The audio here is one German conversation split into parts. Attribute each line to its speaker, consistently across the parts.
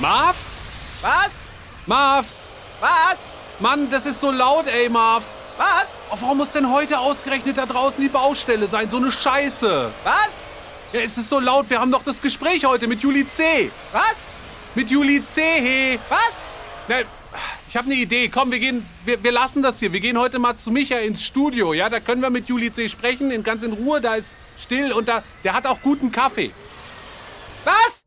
Speaker 1: Marv?
Speaker 2: Was?
Speaker 1: Marv?
Speaker 2: Was?
Speaker 1: Mann, das ist so laut, ey, Marv.
Speaker 2: Was?
Speaker 1: Oh, warum muss denn heute ausgerechnet da draußen die Baustelle sein? So eine Scheiße.
Speaker 2: Was?
Speaker 1: Ja, es ist so laut. Wir haben doch das Gespräch heute mit Juli C.
Speaker 2: Was?
Speaker 1: Mit Juli C, hey.
Speaker 2: Was?
Speaker 1: Ne, ich habe eine Idee. Komm, wir gehen, wir, wir lassen das hier. Wir gehen heute mal zu Micha ins Studio. Ja, da können wir mit Juli C sprechen, in, ganz in Ruhe. Da ist still und da, der hat auch guten Kaffee.
Speaker 2: Was?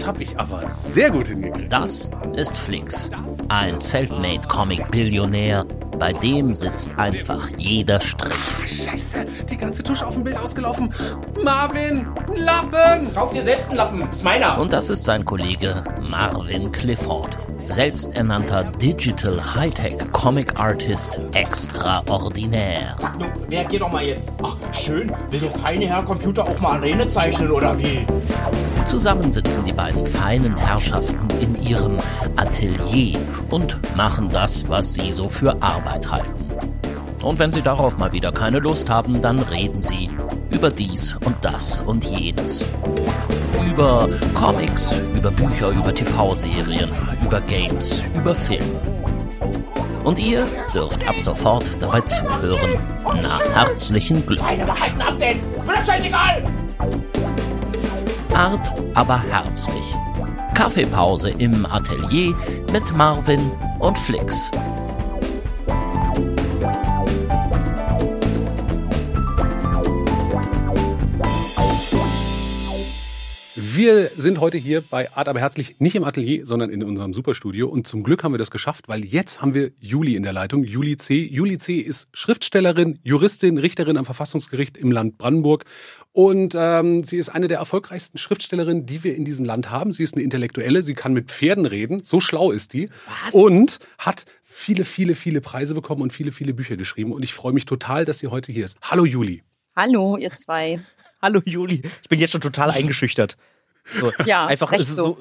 Speaker 1: Das habe ich aber sehr gut hingekriegt.
Speaker 3: Das ist Flix, ein selfmade Comic-Billionär. Bei dem sitzt einfach jeder Strich.
Speaker 1: Ah, Scheiße, die ganze Tusche auf dem Bild ausgelaufen. Marvin, ein Lappen!
Speaker 2: Kauf dir selbst einen Lappen. Ist meiner.
Speaker 3: Und das ist sein Kollege Marvin Clifford, selbsternannter Digital Hightech Comic Artist extraordinär.
Speaker 2: Du, reagier doch mal jetzt. Ach, schön. Will der feine Herr Computer auch mal Arene zeichnen oder wie?
Speaker 3: Zusammen sitzen die beiden feinen Herrschaften in ihrem Atelier und machen das, was sie so für Arbeit halten. Und wenn sie darauf mal wieder keine Lust haben, dann reden sie über dies und das und jenes. Über Comics, über Bücher, über TV-Serien, über Games, über Film. Und ihr dürft ab sofort dabei zuhören. Na, herzlichen Glückwunsch.
Speaker 2: Halten ab denn. Mir scheißegal.
Speaker 3: Art, aber herzlich. Kaffeepause im Atelier mit Marvin und Flix.
Speaker 1: Wir sind heute hier bei Art aber herzlich nicht im Atelier, sondern in unserem Superstudio. Und zum Glück haben wir das geschafft, weil jetzt haben wir Juli in der Leitung. Juli C. Juli C. ist Schriftstellerin, Juristin, Richterin am Verfassungsgericht im Land Brandenburg. Und ähm, sie ist eine der erfolgreichsten Schriftstellerinnen, die wir in diesem Land haben. Sie ist eine Intellektuelle, sie kann mit Pferden reden, so schlau ist die.
Speaker 2: Was?
Speaker 1: Und hat viele, viele, viele Preise bekommen und viele, viele Bücher geschrieben. Und ich freue mich total, dass sie heute hier ist. Hallo Juli.
Speaker 4: Hallo, ihr zwei.
Speaker 5: Hallo Juli, ich bin jetzt schon total eingeschüchtert. So,
Speaker 4: Ja,
Speaker 5: einfach
Speaker 4: recht
Speaker 5: ist es so.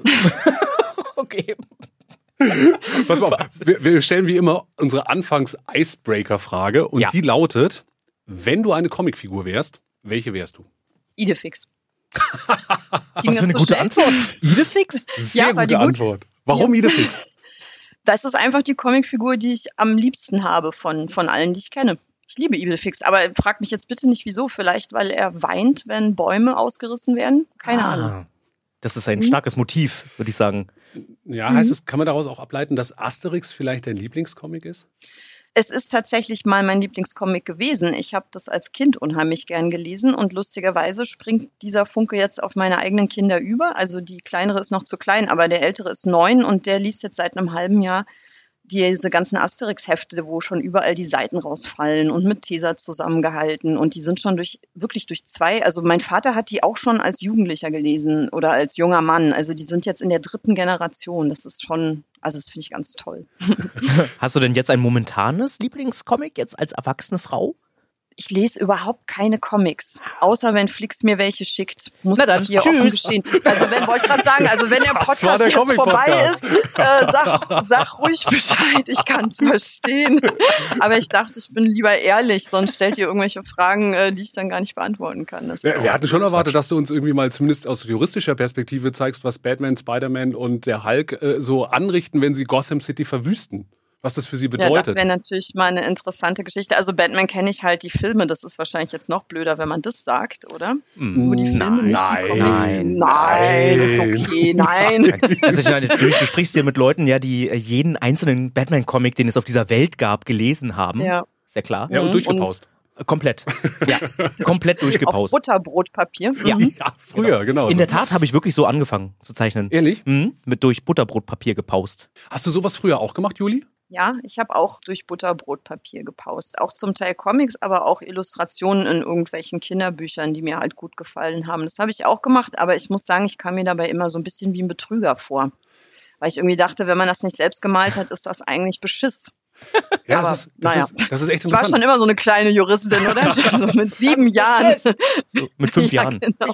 Speaker 5: okay.
Speaker 1: Pass mal auf, wir, wir stellen wie immer unsere Anfangs-Icebreaker-Frage und
Speaker 5: Ja.
Speaker 1: die lautet, wenn du eine Comicfigur wärst, welche wärst du?
Speaker 4: Idefix.
Speaker 5: Was für eine gute Antwort. Idefix?
Speaker 1: Sehr
Speaker 4: Ja, war die
Speaker 1: gute
Speaker 4: gut?
Speaker 1: Antwort. Warum Idefix?
Speaker 4: Das ist einfach die Comicfigur, die ich am liebsten habe von, von allen, die ich kenne. Ich liebe Idefix, aber frag mich jetzt bitte nicht wieso. Vielleicht, weil er weint, wenn Bäume ausgerissen werden. Keine
Speaker 5: Ah.
Speaker 4: Ahnung.
Speaker 5: Das ist ein starkes Motiv, würde ich sagen.
Speaker 1: Ja, heißt es, kann man daraus auch ableiten, dass Asterix vielleicht dein Lieblingscomic ist?
Speaker 4: Es ist tatsächlich mal mein Lieblingscomic gewesen. Ich habe das als Kind unheimlich gern gelesen und lustigerweise springt dieser Funke jetzt auf meine eigenen Kinder über. Also die kleinere ist noch zu klein, aber der ältere ist neun und der liest jetzt seit einem halben Jahr diese ganzen Asterix-Hefte, wo schon überall die Seiten rausfallen und mit Tesa zusammengehalten. Und die sind schon durch, wirklich durch zwei. Also mein Vater hat die auch schon als Jugendlicher gelesen oder als junger Mann. Also die sind jetzt in der dritten Generation. Das ist schon, also das finde ich ganz toll.
Speaker 5: Hast du denn jetzt ein momentanes Lieblingscomic jetzt als erwachsene Frau?
Speaker 4: Ich lese überhaupt keine Comics, außer wenn Flix mir welche schickt. Muss
Speaker 5: Na dann,
Speaker 4: ich hier
Speaker 5: tschüss.
Speaker 4: offen gestehen. Also wenn wollte ich gerade sagen, also wenn der
Speaker 1: Das
Speaker 4: Podcast
Speaker 1: war der
Speaker 4: jetzt vorbei
Speaker 1: Comic-Podcast.
Speaker 4: ist, äh, sag, sag ruhig Bescheid, ich kann es verstehen. Aber ich dachte, ich bin lieber ehrlich, sonst stellt ihr irgendwelche Fragen, äh, die ich dann gar nicht beantworten kann. Das
Speaker 1: Wir, wir hatten schon erwartet, dass du uns irgendwie mal zumindest aus juristischer Perspektive zeigst, was Batman, Spider-Man und der Hulk äh, so anrichten, wenn sie Gotham City verwüsten. Was das für sie
Speaker 4: ja, das
Speaker 1: bedeutet.
Speaker 4: wäre natürlich mal eine interessante Geschichte. Also Batman kenne ich halt die Filme, das ist wahrscheinlich jetzt noch blöder, wenn man das sagt, oder? Nur die Filme, nicht
Speaker 1: Nein,
Speaker 5: nein,
Speaker 4: nein, ist okay, nein.
Speaker 5: Also ich meine, du, du sprichst hier mit Leuten, ja, die äh, jeden einzelnen Batman-Comic, den es auf dieser Welt gab, gelesen haben.
Speaker 4: Ja.
Speaker 5: Ist ja klar.
Speaker 1: ja, und durchgepaust.
Speaker 5: Äh, Komplett. Ja, komplett
Speaker 4: Auf
Speaker 5: durchgepaust.
Speaker 4: Butterbrotpapier.
Speaker 5: Ja.
Speaker 4: Mhm.
Speaker 1: Ja, früher, genau.
Speaker 5: In
Speaker 1: so.
Speaker 5: der Tat habe ich wirklich so angefangen zu zeichnen.
Speaker 1: Ehrlich?
Speaker 5: Mhm, mit durch Butterbrotpapier gepaust.
Speaker 1: Hast du sowas früher auch gemacht, Juli?
Speaker 4: Ja, ich habe auch durch Butterbrotpapier gepaust. Auch zum Teil Comics, aber auch Illustrationen in irgendwelchen Kinderbüchern, die mir halt gut gefallen haben. Das habe ich auch gemacht, aber ich muss sagen, ich kam mir dabei immer so ein bisschen wie ein Betrüger vor. Weil ich irgendwie dachte, wenn man das nicht selbst gemalt hat, ist das eigentlich Beschiss.
Speaker 1: Ja,
Speaker 4: Aber,
Speaker 1: das, ist, das,
Speaker 4: naja.
Speaker 1: ist, das ist echt
Speaker 4: Du warst
Speaker 1: interessant.
Speaker 4: schon immer so eine kleine Juristin, oder? so mit sieben Jahren.
Speaker 5: So, mit fünf
Speaker 4: Ja,
Speaker 5: Jahren.
Speaker 4: genau.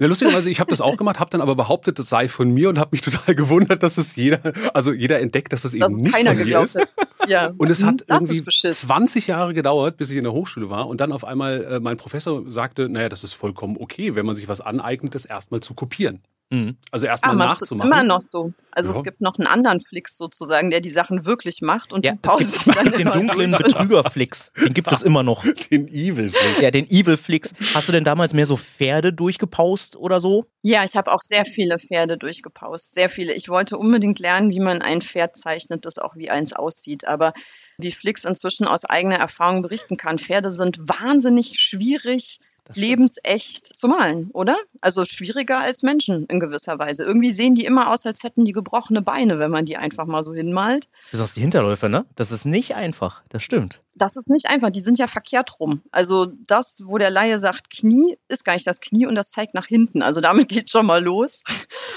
Speaker 1: Ja, lustigerweise, ich habe das auch gemacht, habe dann aber behauptet, das sei von mir und habe mich total gewundert, dass es jeder, also jeder entdeckt, dass es
Speaker 4: Dass
Speaker 1: eben nicht
Speaker 4: keiner
Speaker 1: von mir
Speaker 4: geglaubt
Speaker 1: ist.
Speaker 4: hat. Ja.
Speaker 1: Und es hat
Speaker 4: Das ist
Speaker 1: irgendwie
Speaker 4: beschissen.
Speaker 1: 20 Jahre gedauert, bis ich in der Hochschule war und dann auf einmal äh, mein Professor sagte, naja, das ist vollkommen okay, wenn man sich was aneignet, das erstmal zu kopieren.
Speaker 5: Mhm.
Speaker 1: Also
Speaker 4: Ah,
Speaker 1: erstmal
Speaker 4: du
Speaker 1: nachzumachen.
Speaker 4: immer noch so. Also
Speaker 1: Ja.
Speaker 4: es gibt noch einen anderen Flix sozusagen, der die Sachen wirklich macht und
Speaker 5: Ja,
Speaker 4: du
Speaker 5: es gibt, es gibt den dunklen. Betrügerflix. Den gibt es immer noch.
Speaker 1: Den Evil Flix.
Speaker 5: Ja, den Evil Flix. Hast du denn damals mehr so Pferde durchgepaust oder so?
Speaker 4: Ja, ich habe auch sehr viele Pferde durchgepaust. Sehr viele. Ich wollte unbedingt lernen, wie man ein Pferd zeichnet, das auch wie eins aussieht. Aber wie Flix inzwischen aus eigener Erfahrung berichten kann, Pferde sind wahnsinnig schwierig. Lebensecht zu malen, oder? Also schwieriger als Menschen in gewisser Weise. Irgendwie sehen die immer aus, als hätten die gebrochene Beine, wenn man die einfach mal so hinmalt.
Speaker 5: Besonders die Hinterläufe, ne? Das ist nicht einfach. Das stimmt.
Speaker 4: Das ist nicht einfach, die sind ja verkehrt rum. Also das, wo der Laie sagt Knie, ist gar nicht das Knie und das zeigt nach hinten. Also damit geht schon mal los.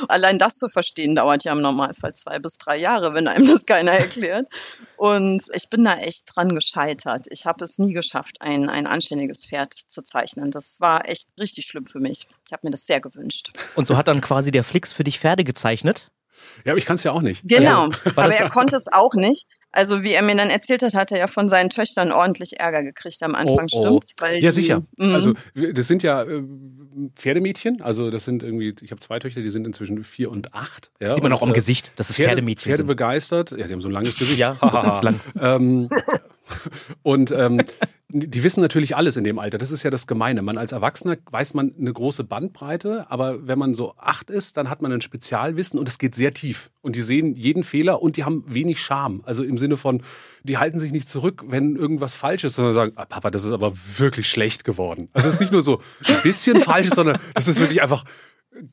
Speaker 4: Allein das zu verstehen dauert ja im Normalfall zwei bis drei Jahre, wenn einem das keiner erklärt. Und ich bin da echt dran gescheitert. Ich habe es nie geschafft, ein, ein anständiges Pferd zu zeichnen. Das war echt richtig schlimm für mich. Ich habe mir das sehr gewünscht.
Speaker 5: Und so hat dann quasi der Flix für dich Pferde gezeichnet.
Speaker 1: Ja, aber ich kann es ja auch nicht.
Speaker 4: Genau,
Speaker 1: Also,
Speaker 4: aber er konnte es auch nicht. Also wie er mir dann erzählt hat, hat er ja von seinen Töchtern ordentlich Ärger gekriegt am Anfang,
Speaker 5: Oh, oh.
Speaker 4: stimmt's? Weil
Speaker 1: ja,
Speaker 4: die-
Speaker 1: sicher.
Speaker 4: Mhm.
Speaker 1: Also das sind ja äh, Pferdemädchen. Also das sind irgendwie, ich habe zwei Töchter, die sind inzwischen vier und acht. Ja,
Speaker 5: Sieht man
Speaker 1: und,
Speaker 5: auch am
Speaker 1: äh,
Speaker 5: Gesicht, dass es
Speaker 1: Pferde,
Speaker 5: Pferdemädchen
Speaker 1: Pferde
Speaker 5: sind.
Speaker 1: begeistert. Ja, die haben so ein langes Gesicht.
Speaker 5: Ja, lang.
Speaker 1: ähm, und ähm, die wissen natürlich alles in dem Alter. Das ist ja das Gemeine. Man als Erwachsener weiß man eine große Bandbreite, aber wenn man so acht ist, dann hat man ein Spezialwissen und es geht sehr tief. Und die sehen jeden Fehler und die haben wenig Scham. Also im Sinne von, die halten sich nicht zurück, wenn irgendwas falsch ist, sondern sagen, ah, Papa, das ist aber wirklich schlecht geworden. Also es ist nicht nur so ein bisschen falsch, sondern das ist wirklich einfach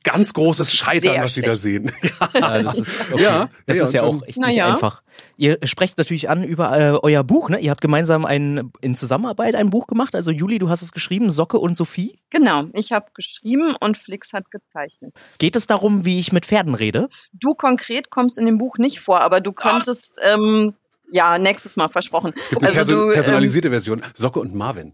Speaker 1: ganz großes Scheitern, was sie da sehen.
Speaker 5: Ja, das ist, okay.
Speaker 1: Ja,
Speaker 5: das
Speaker 1: ja,
Speaker 5: ist ja
Speaker 1: und
Speaker 5: auch echt nicht
Speaker 4: ja.
Speaker 5: einfach. Ihr sprecht natürlich an über äh, euer Buch, ne? Ihr habt gemeinsam ein, in Zusammenarbeit ein Buch gemacht. Also Juli, du hast es geschrieben, Socke und Sophie.
Speaker 4: Genau, ich habe geschrieben und Flix hat gezeichnet.
Speaker 5: Geht es darum, wie ich mit Pferden rede?
Speaker 4: Du konkret kommst in dem Buch nicht vor, aber du könntest, ähm, ja, nächstes Mal versprochen.
Speaker 1: Es gibt eine
Speaker 4: Also
Speaker 1: perso
Speaker 4: du, ähm,
Speaker 1: personalisierte Version. Socke und Marvin.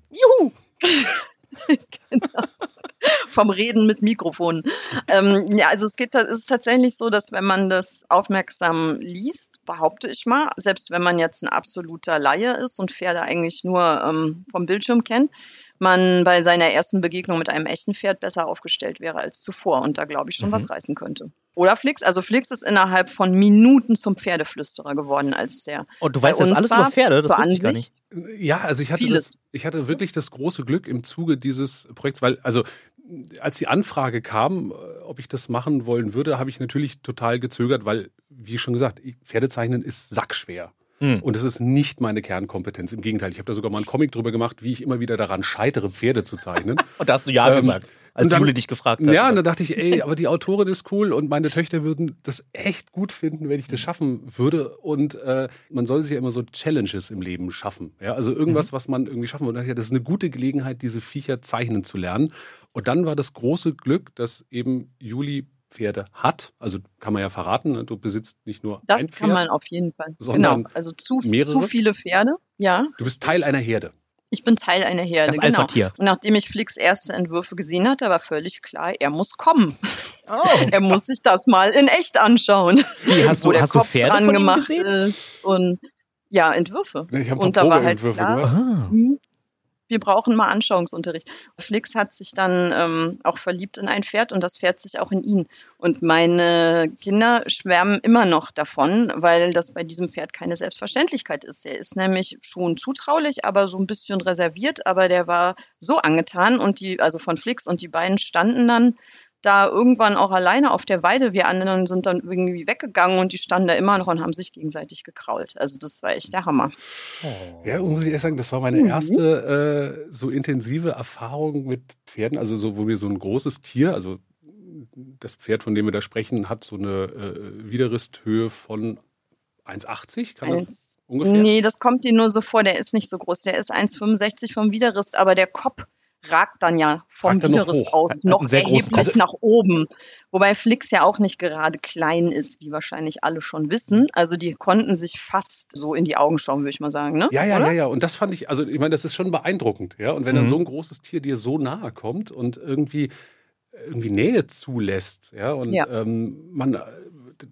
Speaker 4: vom Reden mit Mikrofonen. ähm, ja, also es geht, es ist tatsächlich so, dass wenn man das aufmerksam liest, behaupte ich mal, selbst wenn man jetzt ein absoluter Laie ist und Pferde eigentlich nur ähm, vom Bildschirm kennt, man bei seiner ersten Begegnung mit einem echten Pferd besser aufgestellt wäre als zuvor und da glaube ich schon
Speaker 5: Mhm.
Speaker 4: was reißen könnte. Oder Flix, also Flix ist innerhalb von Minuten zum Pferdeflüsterer geworden, als der
Speaker 5: Und du
Speaker 4: Bei
Speaker 5: weißt jetzt alles über Pferde, das wusste ich gar nicht.
Speaker 1: Ja, also ich hatte, das, ich hatte wirklich das große Glück im Zuge dieses Projekts, weil, also als die Anfrage kam, äh, ob ich das machen wollen würde, habe ich natürlich total gezögert, weil, wie schon gesagt, Pferdezeichnen ist sackschwer.
Speaker 5: Hm.
Speaker 1: Und es ist nicht meine Kernkompetenz. Im Gegenteil, ich habe da sogar mal einen Comic drüber gemacht, wie ich immer wieder daran scheitere, Pferde zu zeichnen.
Speaker 5: Und da hast du ja
Speaker 1: Ähm,
Speaker 5: gesagt, als Juli dich gefragt hat.
Speaker 1: Ja, und dann dachte ich, ey, aber die Autorin ist cool und meine Töchter würden das echt gut finden, wenn ich das schaffen würde. Und äh, man soll sich ja immer so Challenges im Leben schaffen. Ja, also irgendwas, was man irgendwie schaffen will. Und dachte ich, das ist eine gute Gelegenheit, diese Viecher zeichnen zu lernen. Und dann war das große Glück, dass eben Juli Pferde hat. Also kann man ja verraten, ne? du besitzt nicht nur
Speaker 4: Das
Speaker 1: ein Pferd.
Speaker 4: kann man auf jeden Fall.
Speaker 1: sondern
Speaker 4: Genau, also zu,
Speaker 1: mehrere?
Speaker 4: zu viele Pferde. Ja,
Speaker 1: Du bist Teil einer Herde.
Speaker 4: ich bin Teil einer Herde.
Speaker 5: Das
Speaker 4: genau.
Speaker 5: Alpha-Tier.
Speaker 4: Und nachdem ich Flicks erste Entwürfe gesehen hatte, war völlig klar, er muss kommen.
Speaker 5: Oh.
Speaker 4: Er muss sich das mal in echt anschauen.
Speaker 5: Wie, hast
Speaker 4: wo
Speaker 5: du,
Speaker 4: der
Speaker 5: hast du
Speaker 4: Kopf
Speaker 5: Pferde
Speaker 4: dran
Speaker 5: von ihm
Speaker 4: gemacht
Speaker 5: gesehen?
Speaker 4: ist. Und ja, Entwürfe.
Speaker 1: Ich habe
Speaker 4: war halt
Speaker 1: Probeentwürfe
Speaker 4: klar,
Speaker 1: gemacht.
Speaker 4: Wir brauchen mal Anschauungsunterricht. Flix hat sich dann ähm, auch verliebt in ein Pferd und das Pferd sich auch in ihn. Und meine Kinder schwärmen immer noch davon, weil das bei diesem Pferd keine Selbstverständlichkeit ist. Er ist nämlich schon zutraulich, aber so ein bisschen reserviert, aber der war so angetan und die, also von Flix und die beiden standen dann da irgendwann auch alleine auf der Weide. Wir anderen sind dann irgendwie weggegangen und die standen da immer noch und haben sich gegenseitig gekrault. Also das war echt der Hammer.
Speaker 1: Ja, muss ich ehrlich sagen, das war meine
Speaker 4: Mhm.
Speaker 1: erste äh, so intensive Erfahrung mit Pferden. Also so, wo mir so ein großes Tier, also das Pferd, von dem wir da sprechen, hat so eine äh, Widerristhöhe von 1,80, kann das ungefähr?
Speaker 4: Nee, das kommt dir nur so vor, der ist nicht so groß. Der ist 1,65 vom Widerrist, aber der Kopf ragt dann ja vom
Speaker 1: Ragt dann noch
Speaker 4: aus noch
Speaker 5: sehr
Speaker 4: erheblich nach oben. Wobei Flix ja auch nicht gerade klein ist, wie wahrscheinlich alle schon wissen. Also die konnten sich fast so in die Augen schauen, würde ich mal sagen. Ne?
Speaker 1: Ja, ja,
Speaker 4: Oder?
Speaker 1: ja, ja. Und das fand ich, also ich meine, das ist schon beeindruckend, ja. Und wenn dann
Speaker 5: Mhm.
Speaker 1: so ein großes Tier dir so nahe kommt und irgendwie, irgendwie Nähe zulässt, ja, und
Speaker 4: Ja.
Speaker 1: Ähm, man, äh,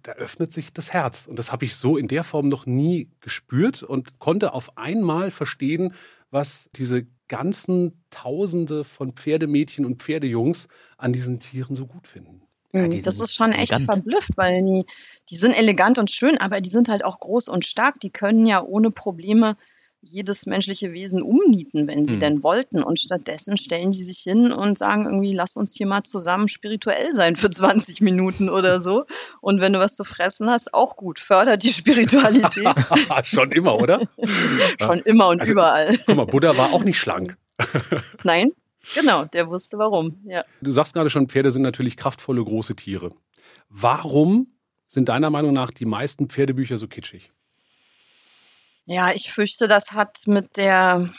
Speaker 1: da öffnet sich das Herz. Und das habe ich so in der Form noch nie gespürt und konnte auf einmal verstehen, was diese ganzen Tausende von Pferdemädchen und Pferdejungs an diesen Tieren so gut finden.
Speaker 5: Ja, die
Speaker 4: das ist schon echt
Speaker 5: elegant.
Speaker 4: verblüfft, weil die, die sind elegant und schön, aber die sind halt auch groß und stark. Die können ja ohne Probleme jedes menschliche Wesen umnieten, wenn sie
Speaker 5: Mhm.
Speaker 4: denn wollten. Und stattdessen stellen die sich hin und sagen irgendwie, lass uns hier mal zusammen spirituell sein für 20 Minuten oder so. Und wenn du was zu fressen hast, auch gut. Fördert die Spiritualität
Speaker 1: Schon immer, oder?
Speaker 4: von immer und
Speaker 1: Also-
Speaker 4: überall.
Speaker 1: Guck mal, Buddha war auch nicht schlank.
Speaker 4: Nein, genau, der wusste warum. Ja.
Speaker 1: Du sagst gerade schon, Pferde sind natürlich kraftvolle große Tiere. Warum sind deiner Meinung nach die meisten Pferdebücher so kitschig?
Speaker 4: Ja, ich fürchte, das hat mit der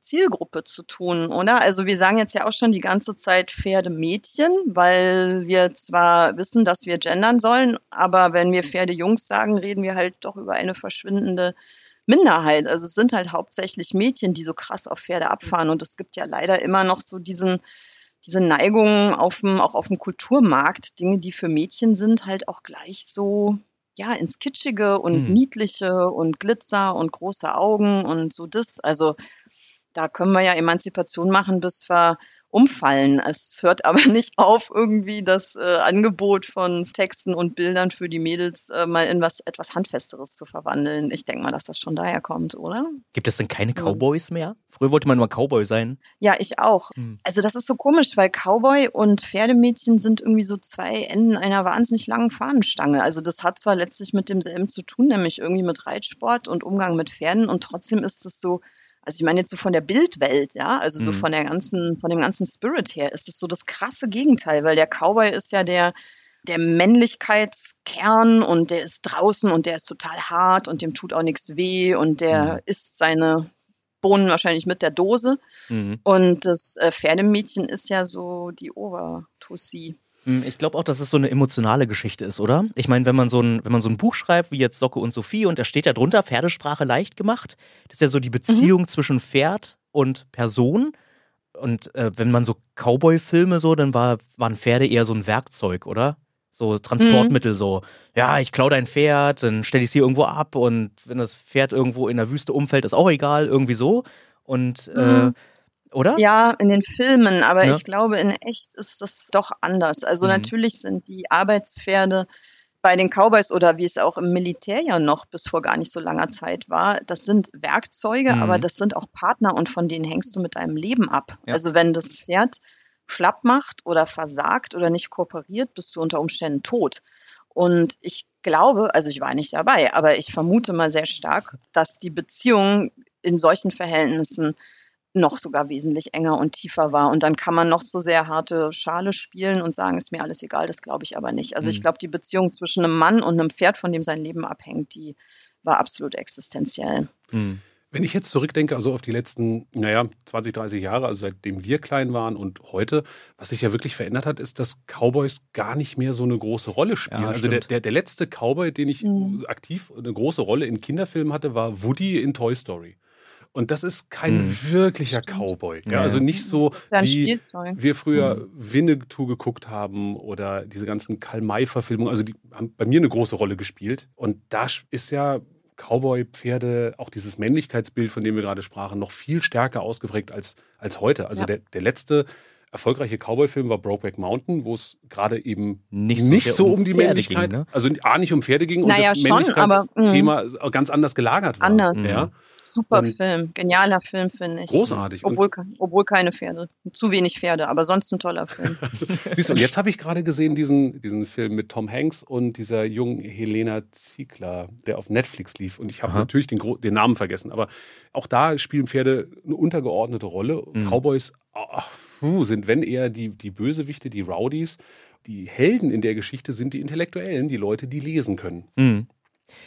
Speaker 4: Zielgruppe zu tun, oder? Also wir sagen jetzt ja auch schon die ganze Zeit Pferdemädchen, weil wir zwar wissen, dass wir gendern sollen, aber wenn wir Pferdejungs sagen, reden wir halt doch über eine verschwindende Minderheit. Also es sind halt hauptsächlich Mädchen, die so krass auf Pferde abfahren und es gibt ja leider immer noch so diesen diese Neigung auf dem, auch auf dem Kulturmarkt, Dinge, die für Mädchen sind, halt auch gleich so ja, ins Kitschige und
Speaker 5: Hm.
Speaker 4: Niedliche und Glitzer und große Augen und so das. Also da können wir ja Emanzipation machen, bis wir umfallen. Es hört aber nicht auf, irgendwie das äh, Angebot von Texten und Bildern für die Mädels äh, mal in was etwas Handfesteres zu verwandeln. Ich denke mal, dass das schon daher kommt, oder?
Speaker 5: Gibt es denn keine. Cowboys mehr? Früher wollte man mal Cowboy sein.
Speaker 4: Ja, ich auch.
Speaker 5: Hm.
Speaker 4: Also das ist so komisch, weil Cowboy und Pferdemädchen sind irgendwie so zwei Enden einer wahnsinnig langen Fahnenstange. Also das hat zwar letztlich mit demselben zu tun, nämlich irgendwie mit Reitsport und Umgang mit Pferden und trotzdem ist es so, also ich meine jetzt so von der Bildwelt, ja, also so
Speaker 5: Mhm.
Speaker 4: von der ganzen, von dem ganzen Spirit her ist es so das krasse Gegenteil, weil der Cowboy ist ja der, der Männlichkeitskern und der ist draußen und der ist total hart und dem tut auch nichts weh und der
Speaker 5: Mhm.
Speaker 4: isst seine Bohnen wahrscheinlich mit der Dose.
Speaker 5: Mhm.
Speaker 4: Und das äh, Pferdemädchen ist ja so die Obertussi.
Speaker 5: Hm, Ich glaube auch, dass es so eine emotionale Geschichte ist, oder? Ich meine, wenn man so ein, wenn man so ein Buch schreibt, wie jetzt Socke und Sophie, und da steht ja drunter Pferdesprache leicht gemacht, das ist ja so die Beziehung zwischen Pferd und Person. Und äh, wenn man so Cowboy-Filme so, dann war, waren Pferde eher so ein Werkzeug, oder? So Transportmittel, so, ja, ich klau dein Pferd, dann stell ich es hier irgendwo ab und wenn das Pferd irgendwo in der Wüste umfällt, ist auch egal, irgendwie so. Und, äh,
Speaker 4: Mhm.
Speaker 5: Oder?
Speaker 4: Ja, in den Filmen, aber
Speaker 5: Ja.
Speaker 4: ich glaube, in echt ist das doch anders. Also
Speaker 5: Mhm.
Speaker 4: natürlich sind die Arbeitspferde bei den Cowboys oder wie es auch im Militär ja noch bis vor gar nicht so langer Zeit war, das sind Werkzeuge,
Speaker 5: Mhm.
Speaker 4: aber das sind auch Partner und von denen hängst du mit deinem Leben ab.
Speaker 5: Ja.
Speaker 4: Also wenn das Pferd schlapp macht oder versagt oder nicht kooperiert, bist du unter Umständen tot. Und ich glaube, also ich war nicht dabei, aber ich vermute mal sehr stark, dass die Beziehung in solchen Verhältnissen noch sogar wesentlich enger und tiefer war. Und dann kann man noch so sehr harte Schale spielen und sagen, ist mir alles egal, das glaube ich aber nicht. Also ich
Speaker 5: Mhm.
Speaker 4: glaube, die Beziehung zwischen einem Mann und einem Pferd, von dem sein Leben abhängt, die war absolut existenziell.
Speaker 5: Hm.
Speaker 1: Wenn ich jetzt zurückdenke, also auf die letzten, naja, 20, 30 Jahre, also seitdem wir klein waren und heute, was sich ja wirklich verändert hat, ist, dass Cowboys gar nicht mehr so eine große Rolle spielen.
Speaker 5: Ja,
Speaker 1: also der, der, der letzte Cowboy, den ich
Speaker 4: Mhm.
Speaker 1: aktiv eine große Rolle in Kinderfilmen hatte, war Woody in Toy Story. Und das ist kein
Speaker 5: Mhm.
Speaker 1: wirklicher Cowboy. Ja, also nicht so wie
Speaker 4: Spielzeug.
Speaker 1: wir früher Winnetou geguckt haben oder diese ganzen Karl-May-Verfilmungen. Also die haben bei mir eine große Rolle gespielt. Und da ist ja Cowboy, Pferde, auch dieses Männlichkeitsbild, von dem wir gerade sprachen, noch viel stärker ausgeprägt als, als heute. Also
Speaker 4: Ja.
Speaker 1: der, der letzte erfolgreiche Cowboy-Film war Brokeback Mountain, wo es gerade eben
Speaker 5: Nicht
Speaker 1: nicht
Speaker 5: so
Speaker 1: so,
Speaker 5: sehr um
Speaker 1: um die
Speaker 5: Pferde
Speaker 1: Männlichkeit,
Speaker 5: ging, ne?
Speaker 1: also A, nicht um Pferde ging
Speaker 4: Naja,
Speaker 1: und das
Speaker 4: aber,
Speaker 1: Männlichkeitsthema ganz anders gelagert war.
Speaker 4: Anders.
Speaker 1: Ja.
Speaker 4: Super
Speaker 1: Und-
Speaker 4: Film, genialer Film, finde ich.
Speaker 1: Großartig.
Speaker 4: Obwohl, obwohl keine Pferde. Zu wenig Pferde, aber sonst ein toller Film.
Speaker 1: Siehst du, und jetzt habe ich gerade gesehen, diesen, diesen Film mit Tom Hanks und dieser jungen Helena Ziegler, der auf Netflix lief. Und ich habe natürlich den, den Namen vergessen, aber auch da spielen Pferde eine untergeordnete Rolle.
Speaker 5: Mhm.
Speaker 1: Cowboys ah, puh, sind, wenn eher die, die Bösewichte, die Rowdies. Die Helden in der Geschichte sind die Intellektuellen, die Leute, die lesen können.
Speaker 5: Hm.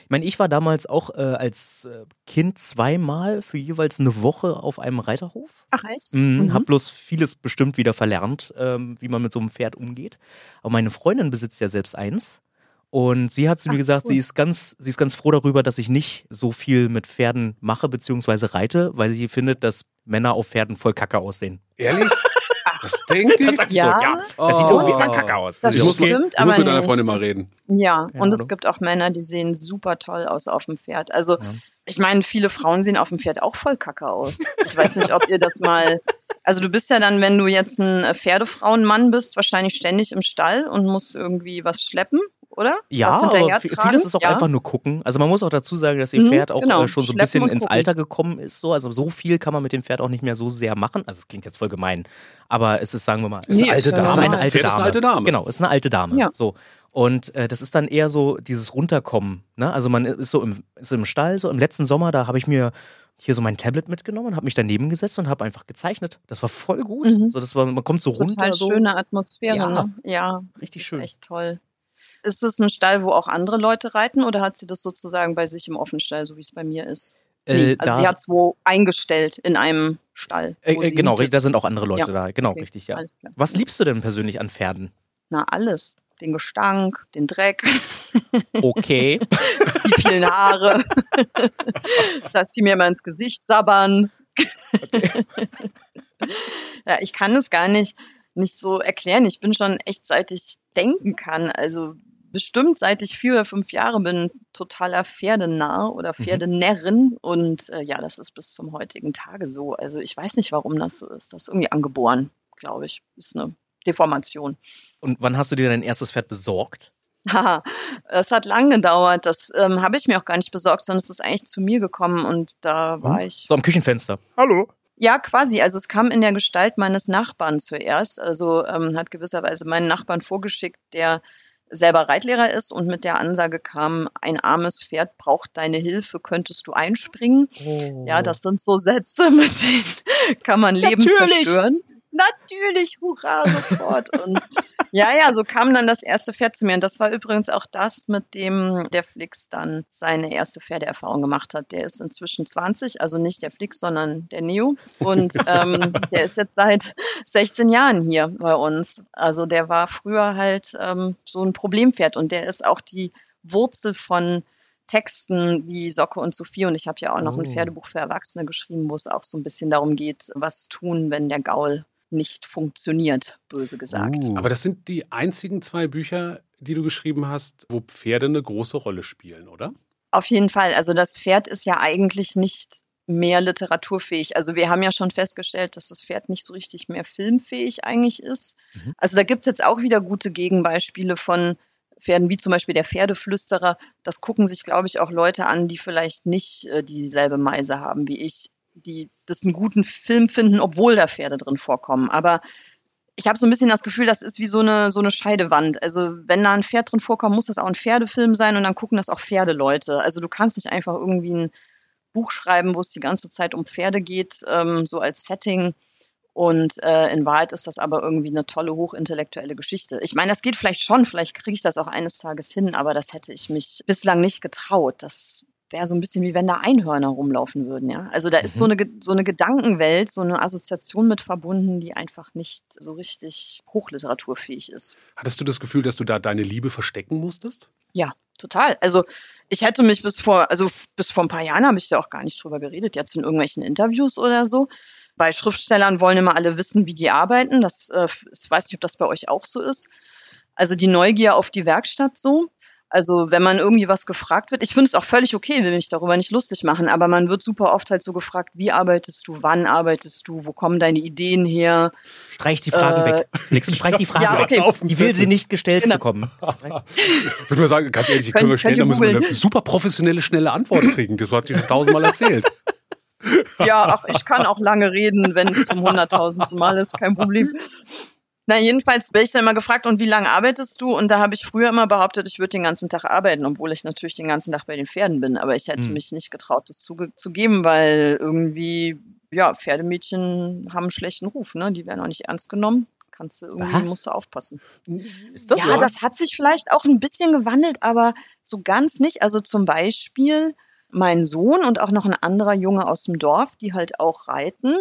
Speaker 5: Ich meine, ich war damals auch äh, als äh, Kind zweimal für jeweils eine Woche auf einem Reiterhof.
Speaker 4: Ach echt?
Speaker 5: Mhm,
Speaker 4: Mhm.
Speaker 5: Hab bloß vieles bestimmt wieder verlernt, ähm, wie man mit so einem Pferd umgeht. Aber meine Freundin besitzt ja selbst eins. Und sie hat zu mir
Speaker 4: Ach,
Speaker 5: gesagt,
Speaker 4: cool.
Speaker 5: sie ist ganz, sie ist ganz froh darüber, dass ich nicht so viel mit Pferden mache beziehungsweise reite, weil sie findet, dass Männer auf Pferden voll kacke aussehen.
Speaker 1: Ehrlich? Das denkt die?
Speaker 5: sagst
Speaker 4: Ja.
Speaker 5: du, ja. Das sieht
Speaker 1: Oh.
Speaker 5: irgendwie immer kacke aus.
Speaker 4: Das
Speaker 1: Ich muss,
Speaker 4: stimmt,
Speaker 1: du musst
Speaker 4: aber
Speaker 1: mit deiner. Freundin mal reden.
Speaker 4: Ja,
Speaker 5: Ja,
Speaker 4: und
Speaker 5: hallo.
Speaker 4: es gibt auch Männer, die sehen super toll aus auf dem Pferd. Also
Speaker 5: Ja.
Speaker 4: ich meine, viele Frauen sehen auf dem Pferd auch voll kacke aus. Ich weiß nicht, ob ihr das mal. Also du bist ja dann, wenn du jetzt ein Pferdefrauenmann bist, wahrscheinlich ständig im Stall und musst irgendwie was schleppen, oder?
Speaker 5: Ja, aber vieles ist auch
Speaker 4: ja?
Speaker 5: einfach nur gucken. Also man muss auch dazu sagen, dass ihr
Speaker 4: Mhm,
Speaker 5: Pferd auch
Speaker 4: genau.
Speaker 5: äh, schon so ein bisschen ins. Alter gekommen ist. So. Also so viel kann man mit dem Pferd auch nicht mehr so sehr machen. Also es klingt jetzt voll gemein, aber es ist, sagen wir mal, es
Speaker 4: Nee,
Speaker 5: ist,
Speaker 1: alte
Speaker 4: äh,
Speaker 5: es ist
Speaker 1: Dame.
Speaker 5: eine alte Dame.
Speaker 1: ist eine alte Dame.
Speaker 5: Genau, es ist eine alte Dame.
Speaker 4: Ja.
Speaker 5: So. Und äh, das ist dann eher so dieses Runterkommen. Ne? Also man ist so im, ist im Stall, so im letzten Sommer, da habe ich mir hier so mein Tablet mitgenommen, habe mich daneben gesetzt und habe einfach gezeichnet. Das war voll gut.
Speaker 4: Mhm.
Speaker 5: So, das war, man kommt so runter.
Speaker 4: Total
Speaker 5: so.
Speaker 4: schöne Atmosphäre,
Speaker 5: Ja.
Speaker 4: ne? Ja,
Speaker 5: Richtig
Speaker 4: das
Speaker 5: schön.
Speaker 4: Echt toll. Ist es ein Stall, wo auch andere Leute reiten oder hat sie das sozusagen bei sich im Offenstall, so wie es bei mir ist? Nee,
Speaker 5: Äh,
Speaker 4: also sie hat es wo eingestellt in einem Stall.
Speaker 5: Äh, äh, genau, da sind auch andere Leute
Speaker 4: Ja.
Speaker 5: da. Genau,
Speaker 4: Okay,
Speaker 5: richtig, ja. Was liebst du denn persönlich an Pferden?
Speaker 4: Na, alles. Den Gestank, den Dreck,
Speaker 5: Okay.
Speaker 4: die vielen Haare, dass die mir immer ins Gesicht sabbern. ja, ich kann es gar nicht, nicht so erklären. Ich bin schon echt, seit ich denken kann, also bestimmt seit ich vier oder fünf Jahre bin, totaler Pferdenarr oder Pferdenärrin. Und äh, ja, das ist bis zum heutigen Tage so. Also ich weiß nicht, warum das so ist. Das ist irgendwie angeboren, glaube ich. Ist eine Deformation.
Speaker 5: Und wann hast du dir dein erstes Pferd besorgt?
Speaker 4: Haha, es hat lang gedauert. Das ähm, habe ich mir auch gar nicht besorgt, sondern es ist eigentlich zu mir gekommen und da war ich.
Speaker 5: So am Küchenfenster. Hallo.
Speaker 4: Ja, quasi. Also es kam in der Gestalt meines Nachbarn zuerst. Also ähm, hat gewisserweise meinen Nachbarn vorgeschickt, der selber Reitlehrer ist und mit der Ansage kam, ein armes Pferd braucht deine Hilfe, könntest du einspringen?
Speaker 5: Oh.
Speaker 4: Ja, das sind so Sätze, mit denen kann man Leben
Speaker 5: Natürlich.
Speaker 4: zerstören. Natürlich, hurra, sofort. Und ja, ja, so kam dann das erste Pferd zu mir. Und das war übrigens auch das, mit dem der Flix dann seine erste Pferdeerfahrung gemacht hat. Der ist inzwischen 20, also nicht der Flix, sondern der Neo. Und ähm, der ist jetzt seit 16 Jahren hier bei uns. Also der war früher halt ähm, so ein Problempferd und der ist auch die Wurzel von Texten wie Socke und Sophie und ich habe ja auch noch ein
Speaker 5: Oh.
Speaker 4: Pferdebuch für Erwachsene geschrieben, wo es auch so ein bisschen darum geht, was tun, wenn der Gaul nicht funktioniert, böse gesagt.
Speaker 5: Uh.
Speaker 1: Aber das sind die einzigen zwei Bücher, die du geschrieben hast, wo Pferde eine große Rolle spielen, oder?
Speaker 4: Auf jeden Fall. Also das Pferd ist ja eigentlich nicht mehr literaturfähig. Also wir haben ja schon festgestellt, dass das Pferd nicht so richtig mehr filmfähig eigentlich ist.
Speaker 5: Mhm.
Speaker 4: Also da gibt's jetzt auch wieder gute Gegenbeispiele von Pferden, wie zum Beispiel der Pferdeflüsterer. Das gucken sich, glaube ich, auch Leute an, die vielleicht nicht äh, dieselbe Meise haben wie ich, die das einen guten Film finden, obwohl da Pferde drin vorkommen. Aber ich habe so ein bisschen das Gefühl, das ist wie so eine, so eine Scheidewand. Also wenn da ein Pferd drin vorkommt, muss das auch ein Pferdefilm sein und dann gucken das auch Pferdeleute. Also du kannst nicht einfach irgendwie ein Buch schreiben, wo es die ganze Zeit um Pferde geht, ähm, so als Setting. Und äh, in Wahrheit ist das aber irgendwie eine tolle, hochintellektuelle Geschichte. Ich meine, das geht vielleicht schon, vielleicht kriege ich das auch eines Tages hin, aber das hätte ich mich bislang nicht getraut. Das wäre so ein bisschen wie wenn da Einhörner rumlaufen würden, ja. Also da ist so eine, Ge- so eine Gedankenwelt, so eine Assoziation mit verbunden, die einfach nicht so richtig hochliteraturfähig ist.
Speaker 1: Hattest du das Gefühl, dass du da deine Liebe verstecken musstest?
Speaker 4: Ja, total. Also ich hätte mich bis vor, also bis vor ein paar Jahren habe ich da auch gar nicht drüber geredet, jetzt in irgendwelchen Interviews oder so. Bei Schriftstellern wollen immer alle wissen, wie die arbeiten. Das, äh, ich weiß nicht, ob das bei euch auch so ist. Also die Neugier auf die Werkstatt so. Also wenn man irgendwie was gefragt wird, ich finde es auch völlig okay, will mich darüber nicht lustig machen, aber man wird super oft halt so gefragt, wie arbeitest du, wann arbeitest du, wo kommen deine Ideen her?
Speaker 5: Streich die Fragen
Speaker 4: Äh,
Speaker 5: weg. Flix, streich die Fragen
Speaker 4: ja,
Speaker 5: weg.
Speaker 4: okay.
Speaker 1: Dem
Speaker 5: Die will sie nicht gestellt
Speaker 4: Genau.
Speaker 5: bekommen.
Speaker 1: Ich würde mal sagen, ganz ehrlich, die können wir stellen, da müssen wir eine super professionelle, schnelle Antwort kriegen. Das hat dir schon tausendmal erzählt.
Speaker 4: Ja, ach, ich kann auch lange reden, wenn es zum hunderttausendsten Mal ist, kein Problem. Na, jedenfalls werde ich dann immer gefragt, und wie lange arbeitest du? Und da habe ich früher immer behauptet, ich würde den ganzen Tag arbeiten, obwohl ich natürlich den ganzen Tag bei den Pferden bin. Aber ich hätte
Speaker 5: Hm.
Speaker 4: mich nicht getraut, das zu, zu geben, weil irgendwie, ja, Pferdemädchen haben einen schlechten Ruf, ne? Die werden auch nicht ernst genommen. Kannst du irgendwie,
Speaker 5: Was?
Speaker 4: musst du aufpassen.
Speaker 5: Ist das
Speaker 4: ja,
Speaker 5: so?
Speaker 4: das hat sich vielleicht auch ein bisschen gewandelt, aber so ganz nicht. Also zum Beispiel mein Sohn und auch noch ein anderer Junge aus dem Dorf, die halt auch reiten,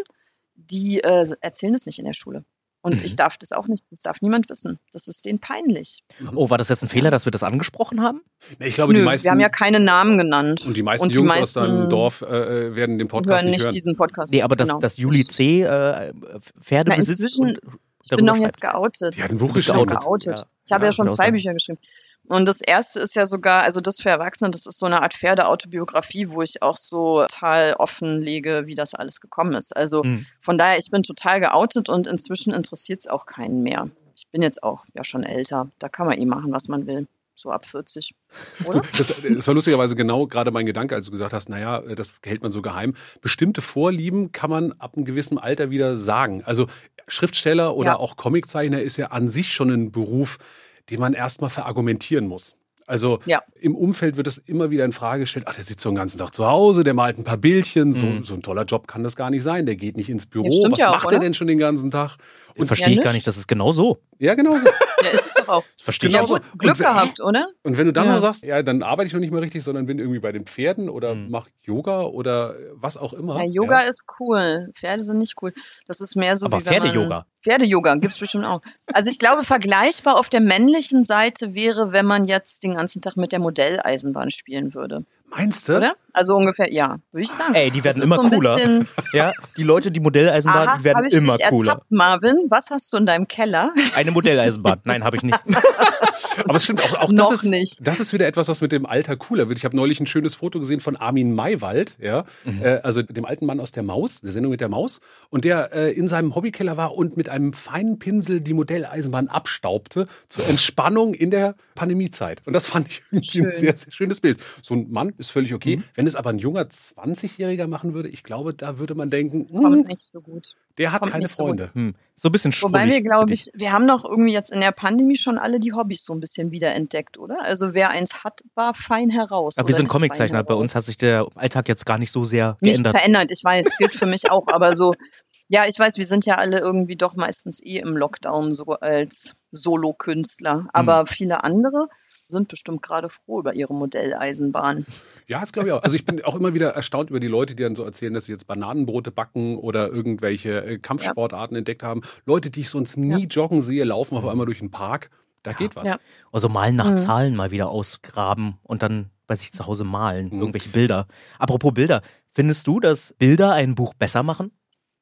Speaker 4: die äh, erzählen das nicht in der Schule. Und
Speaker 5: Mhm.
Speaker 4: ich darf das auch nicht, das darf niemand wissen. Das ist denen peinlich.
Speaker 5: Oh, war das jetzt ein Fehler, dass wir das angesprochen haben?
Speaker 1: Nee, Ich glaube,
Speaker 4: Nö,
Speaker 1: die meisten,
Speaker 4: wir haben ja keine Namen genannt.
Speaker 1: und die meisten
Speaker 4: und die
Speaker 1: Jungs aus deinem
Speaker 4: meisten
Speaker 1: Dorf äh, werden den Podcast
Speaker 4: hören
Speaker 1: nicht
Speaker 4: nicht
Speaker 1: hören.
Speaker 4: diesen Podcast.
Speaker 5: Nee, aber dass
Speaker 4: Genau.
Speaker 5: das Juli C. Äh, Pferde
Speaker 4: Na,
Speaker 5: besitzt und
Speaker 4: Ich bin doch jetzt geoutet.
Speaker 1: Die hat ein Buch geschrieben.
Speaker 5: geoutet.
Speaker 4: geoutet.
Speaker 5: Ja.
Speaker 4: Ich habe
Speaker 5: Ja,
Speaker 4: ja schon
Speaker 5: genau
Speaker 4: zwei. Bücher geschrieben. Und das erste ist ja sogar, also das für Erwachsene, das ist so eine Art Pferdeautobiografie, wo ich auch so total offenlege, wie das alles gekommen ist. Also
Speaker 5: Hm.
Speaker 4: von daher, ich bin total geoutet und inzwischen interessiert es auch keinen mehr. Ich bin jetzt auch ja schon älter. Da kann man eh machen, was man will. So ab 40. Oder?
Speaker 1: Das, das war lustigerweise genau gerade mein Gedanke, als du gesagt hast, naja, das hält man so geheim. Bestimmte Vorlieben kann man ab einem gewissen Alter wieder sagen. Also Schriftsteller oder
Speaker 4: Ja.
Speaker 1: auch Comiczeichner ist ja an sich schon ein Beruf, den man erstmal verargumentieren muss. Also
Speaker 4: Ja.
Speaker 1: im Umfeld wird das immer wieder in Frage gestellt, ach, der sitzt so den ganzen Tag zu Hause, der malt ein paar Bildchen, so,
Speaker 5: Mhm.
Speaker 1: so ein toller Job kann das gar nicht sein, der geht nicht ins Büro, was
Speaker 4: ja auch,
Speaker 1: macht er
Speaker 4: oder?
Speaker 1: denn schon den ganzen Tag?
Speaker 5: Und verstehe ich
Speaker 4: Ja, ne?
Speaker 5: gar nicht, das ist genau so.
Speaker 1: Ja, genau so.
Speaker 4: Ja, ist doch auch.
Speaker 5: Verstehe ich
Speaker 1: Genau
Speaker 5: auch.
Speaker 1: so.
Speaker 4: Ja, gut, Glück
Speaker 1: Und wenn-
Speaker 4: gehabt, oder?
Speaker 1: Und wenn du dann
Speaker 5: Ja.
Speaker 1: noch sagst, ja, dann arbeite ich noch nicht mehr richtig, sondern bin irgendwie bei den Pferden oder
Speaker 5: Mhm.
Speaker 1: mach Yoga oder was auch immer.
Speaker 4: Ja, Yoga ist cool. Pferde sind nicht cool. Das ist mehr so
Speaker 5: Aber
Speaker 4: wie man-
Speaker 5: Pferde-Yoga.
Speaker 4: Pferde-Yoga gibt's bestimmt auch. Also ich glaube, vergleichbar auf der männlichen Seite wäre, wenn man jetzt den ganzen Tag mit der Modelleisenbahn spielen würde.
Speaker 1: Meinst du?
Speaker 4: Oder? Also ungefähr, ja, würde ich sagen.
Speaker 5: Ey, die werden
Speaker 4: Das
Speaker 5: immer
Speaker 4: so ein
Speaker 5: cooler. Ja, die Leute, die Modelleisenbahn,
Speaker 4: Aha,
Speaker 5: die werden immer
Speaker 4: mich
Speaker 5: cooler.
Speaker 4: Ertappt, Marvin, was hast du in deinem Keller?
Speaker 5: Eine Modelleisenbahn. Nein, habe ich nicht.
Speaker 1: Aber es stimmt auch, auch das ist,
Speaker 4: nicht.
Speaker 1: das ist wieder etwas, was mit dem Alter cooler wird. Ich habe neulich ein schönes Foto gesehen von Armin Maywald, ja,
Speaker 5: Mhm.
Speaker 1: äh, also dem alten Mann aus der Maus, der Sendung mit der Maus, und der äh, in seinem Hobbykeller war und mit einem feinen Pinsel die Modelleisenbahn abstaubte zur Entspannung in der Pandemiezeit. Und das fand ich irgendwie ein
Speaker 4: Schön.
Speaker 1: sehr, sehr schönes Bild. So ein Mann ist völlig okay.
Speaker 5: Mhm.
Speaker 1: Wenn es aber ein junger 20-Jähriger machen würde, ich glaube, da würde man denken, hm,
Speaker 4: Kommt nicht so gut.
Speaker 1: der hat
Speaker 4: kommt
Speaker 1: keine
Speaker 4: nicht so.
Speaker 1: Freunde.
Speaker 5: Hm. So ein bisschen
Speaker 4: Wobei wir, glaube ich, wir haben doch irgendwie jetzt in der Pandemie schon alle die Hobbys so ein bisschen wiederentdeckt, oder? Also wer eins hat, war fein heraus.
Speaker 5: Aber wir sind Comiczeichner. Bei uns hat sich der Alltag jetzt gar nicht so sehr
Speaker 4: nicht
Speaker 5: geändert.
Speaker 4: verändert. Ich weiß, gilt für mich auch, aber so, ja, ich weiß, wir sind ja alle irgendwie doch meistens eh im Lockdown so als Solokünstler, aber
Speaker 5: Hm.
Speaker 4: viele andere sind bestimmt gerade froh über ihre Modelleisenbahn.
Speaker 1: Ja, das glaube ich auch. Also ich bin auch immer wieder erstaunt über die Leute, die dann so erzählen, dass sie jetzt Bananenbrote backen oder irgendwelche äh, Kampfsportarten entdeckt haben. Leute, die ich sonst nie joggen sehe, laufen auf einmal durch den Park. Da geht was.
Speaker 4: Ja.
Speaker 5: Also malen nach
Speaker 4: Mhm.
Speaker 5: Zahlen mal wieder ausgraben und dann bei sich zu Hause malen.
Speaker 1: Mhm.
Speaker 5: Irgendwelche Bilder. Apropos Bilder. Findest du, dass Bilder ein Buch besser machen?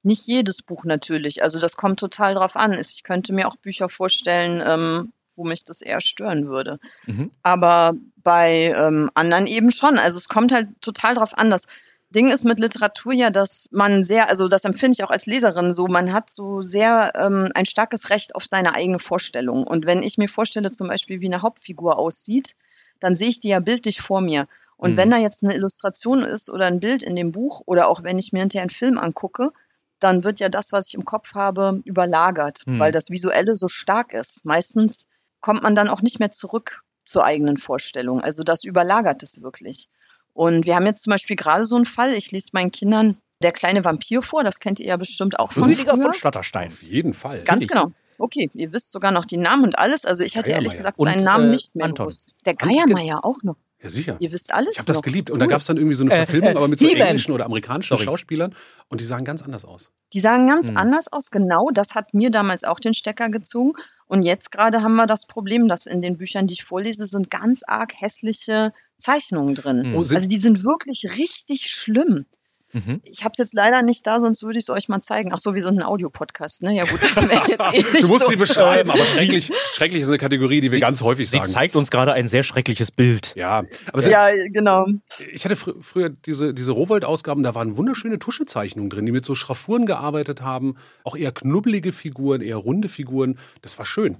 Speaker 4: Nicht jedes Buch natürlich, also das kommt total drauf an. Ich könnte mir auch Bücher vorstellen, ähm, wo mich das eher stören würde.
Speaker 5: Mhm.
Speaker 4: aber bei ähm, anderen eben schon. Also es kommt halt total drauf an. Das Ding ist mit Literatur ja, dass man sehr, also das empfinde ich auch als Leserin so, man hat so sehr ähm, ein starkes Recht auf seine eigene Vorstellung. Und wenn ich mir vorstelle zum Beispiel, wie eine Hauptfigur aussieht, dann sehe ich die ja bildlich vor mir. Und
Speaker 5: Mhm.
Speaker 4: wenn da jetzt eine Illustration ist oder ein Bild in dem Buch oder auch wenn ich mir hinterher einen Film angucke, dann wird ja das, was ich im Kopf habe, überlagert,
Speaker 5: Mhm.
Speaker 4: weil das Visuelle so stark ist. Meistens kommt man dann auch nicht mehr zurück zur eigenen Vorstellung. Also das überlagert es wirklich. Und wir haben jetzt zum Beispiel gerade so einen Fall, ich lese meinen Kindern Der kleine Vampir vor, das kennt ihr ja bestimmt auch von
Speaker 5: Rüdiger
Speaker 4: früher.
Speaker 5: von Stotterstein.
Speaker 1: Auf jeden Fall.
Speaker 4: Ganz genau. Okay, ihr wisst sogar noch die Namen und alles. Also ich hätte ehrlich gesagt seinen
Speaker 5: Und,
Speaker 4: Namen
Speaker 5: äh,
Speaker 4: nicht mehr
Speaker 5: Anton.
Speaker 4: gewusst. Der Geiermeier auch noch.
Speaker 1: Ja, sicher.
Speaker 4: Ihr wisst alles
Speaker 1: Ich habe das geliebt. Und da
Speaker 4: Cool.
Speaker 1: gab es dann irgendwie so eine
Speaker 5: Äh,
Speaker 1: Verfilmung,
Speaker 5: äh,
Speaker 1: aber mit so englischen oder amerikanischen
Speaker 5: Sorry.
Speaker 1: Schauspielern. Und die sahen ganz anders aus.
Speaker 4: Die sahen ganz
Speaker 5: Hm.
Speaker 4: anders aus, genau. Das hat mir damals auch den Stecker gezogen. Und jetzt gerade haben wir das Problem, dass in den Büchern, die ich vorlese, sind ganz arg hässliche Zeichnungen drin.
Speaker 1: Oh,
Speaker 4: Also die sind wirklich richtig schlimm.
Speaker 5: Mhm.
Speaker 4: Ich habe es jetzt leider nicht da, sonst würde ich es euch mal zeigen. Ach so, wir sind ein Audiopodcast, ne? Ja gut, das wäre jetzt eh
Speaker 1: du musst
Speaker 4: so.
Speaker 1: sie beschreiben, aber schrecklich, schrecklich ist eine Kategorie, die wir
Speaker 5: Sie-
Speaker 1: ganz häufig
Speaker 5: Sie
Speaker 1: sagen.
Speaker 5: zeigt uns gerade ein sehr schreckliches Bild.
Speaker 1: Ja, aber sie-
Speaker 4: Ja, genau.
Speaker 1: ich hatte fr früher diese, diese Rowold-Ausgaben, da waren wunderschöne Tuschezeichnungen drin, die mit so Schraffuren gearbeitet haben. Auch eher knubbelige Figuren, eher runde Figuren. Das war schön.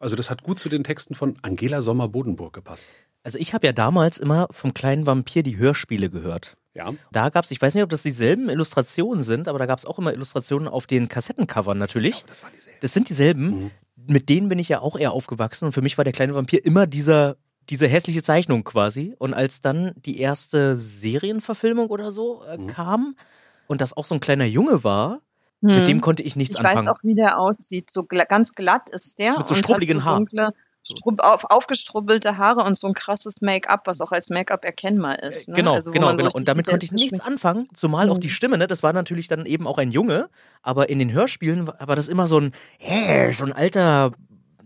Speaker 1: Also das hat gut zu den Texten von Angela Sommer-Bodenburg gepasst.
Speaker 5: Also ich habe ja damals immer vom kleinen Vampir die Hörspiele gehört.
Speaker 1: Ja.
Speaker 5: Da gab's, ich weiß nicht, ob das dieselben Illustrationen sind, aber da gab's auch immer Illustrationen auf den Kassettencovern natürlich.
Speaker 1: Aber das war dieselbe.
Speaker 5: Das sind dieselben.
Speaker 1: Mhm.
Speaker 5: Mit denen bin ich ja auch eher aufgewachsen und für mich war der kleine Vampir immer dieser diese hässliche Zeichnung quasi. Und als dann die erste Serienverfilmung oder so äh,
Speaker 1: Mhm.
Speaker 5: kam und das auch so ein kleiner Junge war, Mit
Speaker 4: Hm.
Speaker 5: dem konnte ich nichts
Speaker 4: ich
Speaker 5: anfangen.
Speaker 4: weiß auch, wie der aussieht. So gla ganz glatt ist der.
Speaker 5: Mit so strubbligen
Speaker 4: so
Speaker 5: Haaren.
Speaker 4: Auf, aufgestrubbelte Haare und so ein krasses Make-up, was auch als Make-up erkennbar ist. Ne?
Speaker 5: Genau,
Speaker 4: Also,
Speaker 5: genau, genau. Und damit konnte ich nichts anfangen, zumal auch die
Speaker 4: Mhm.
Speaker 5: Stimme, ne? Das war natürlich dann eben auch ein Junge, aber in den Hörspielen war das immer so ein, hä, so ein alter,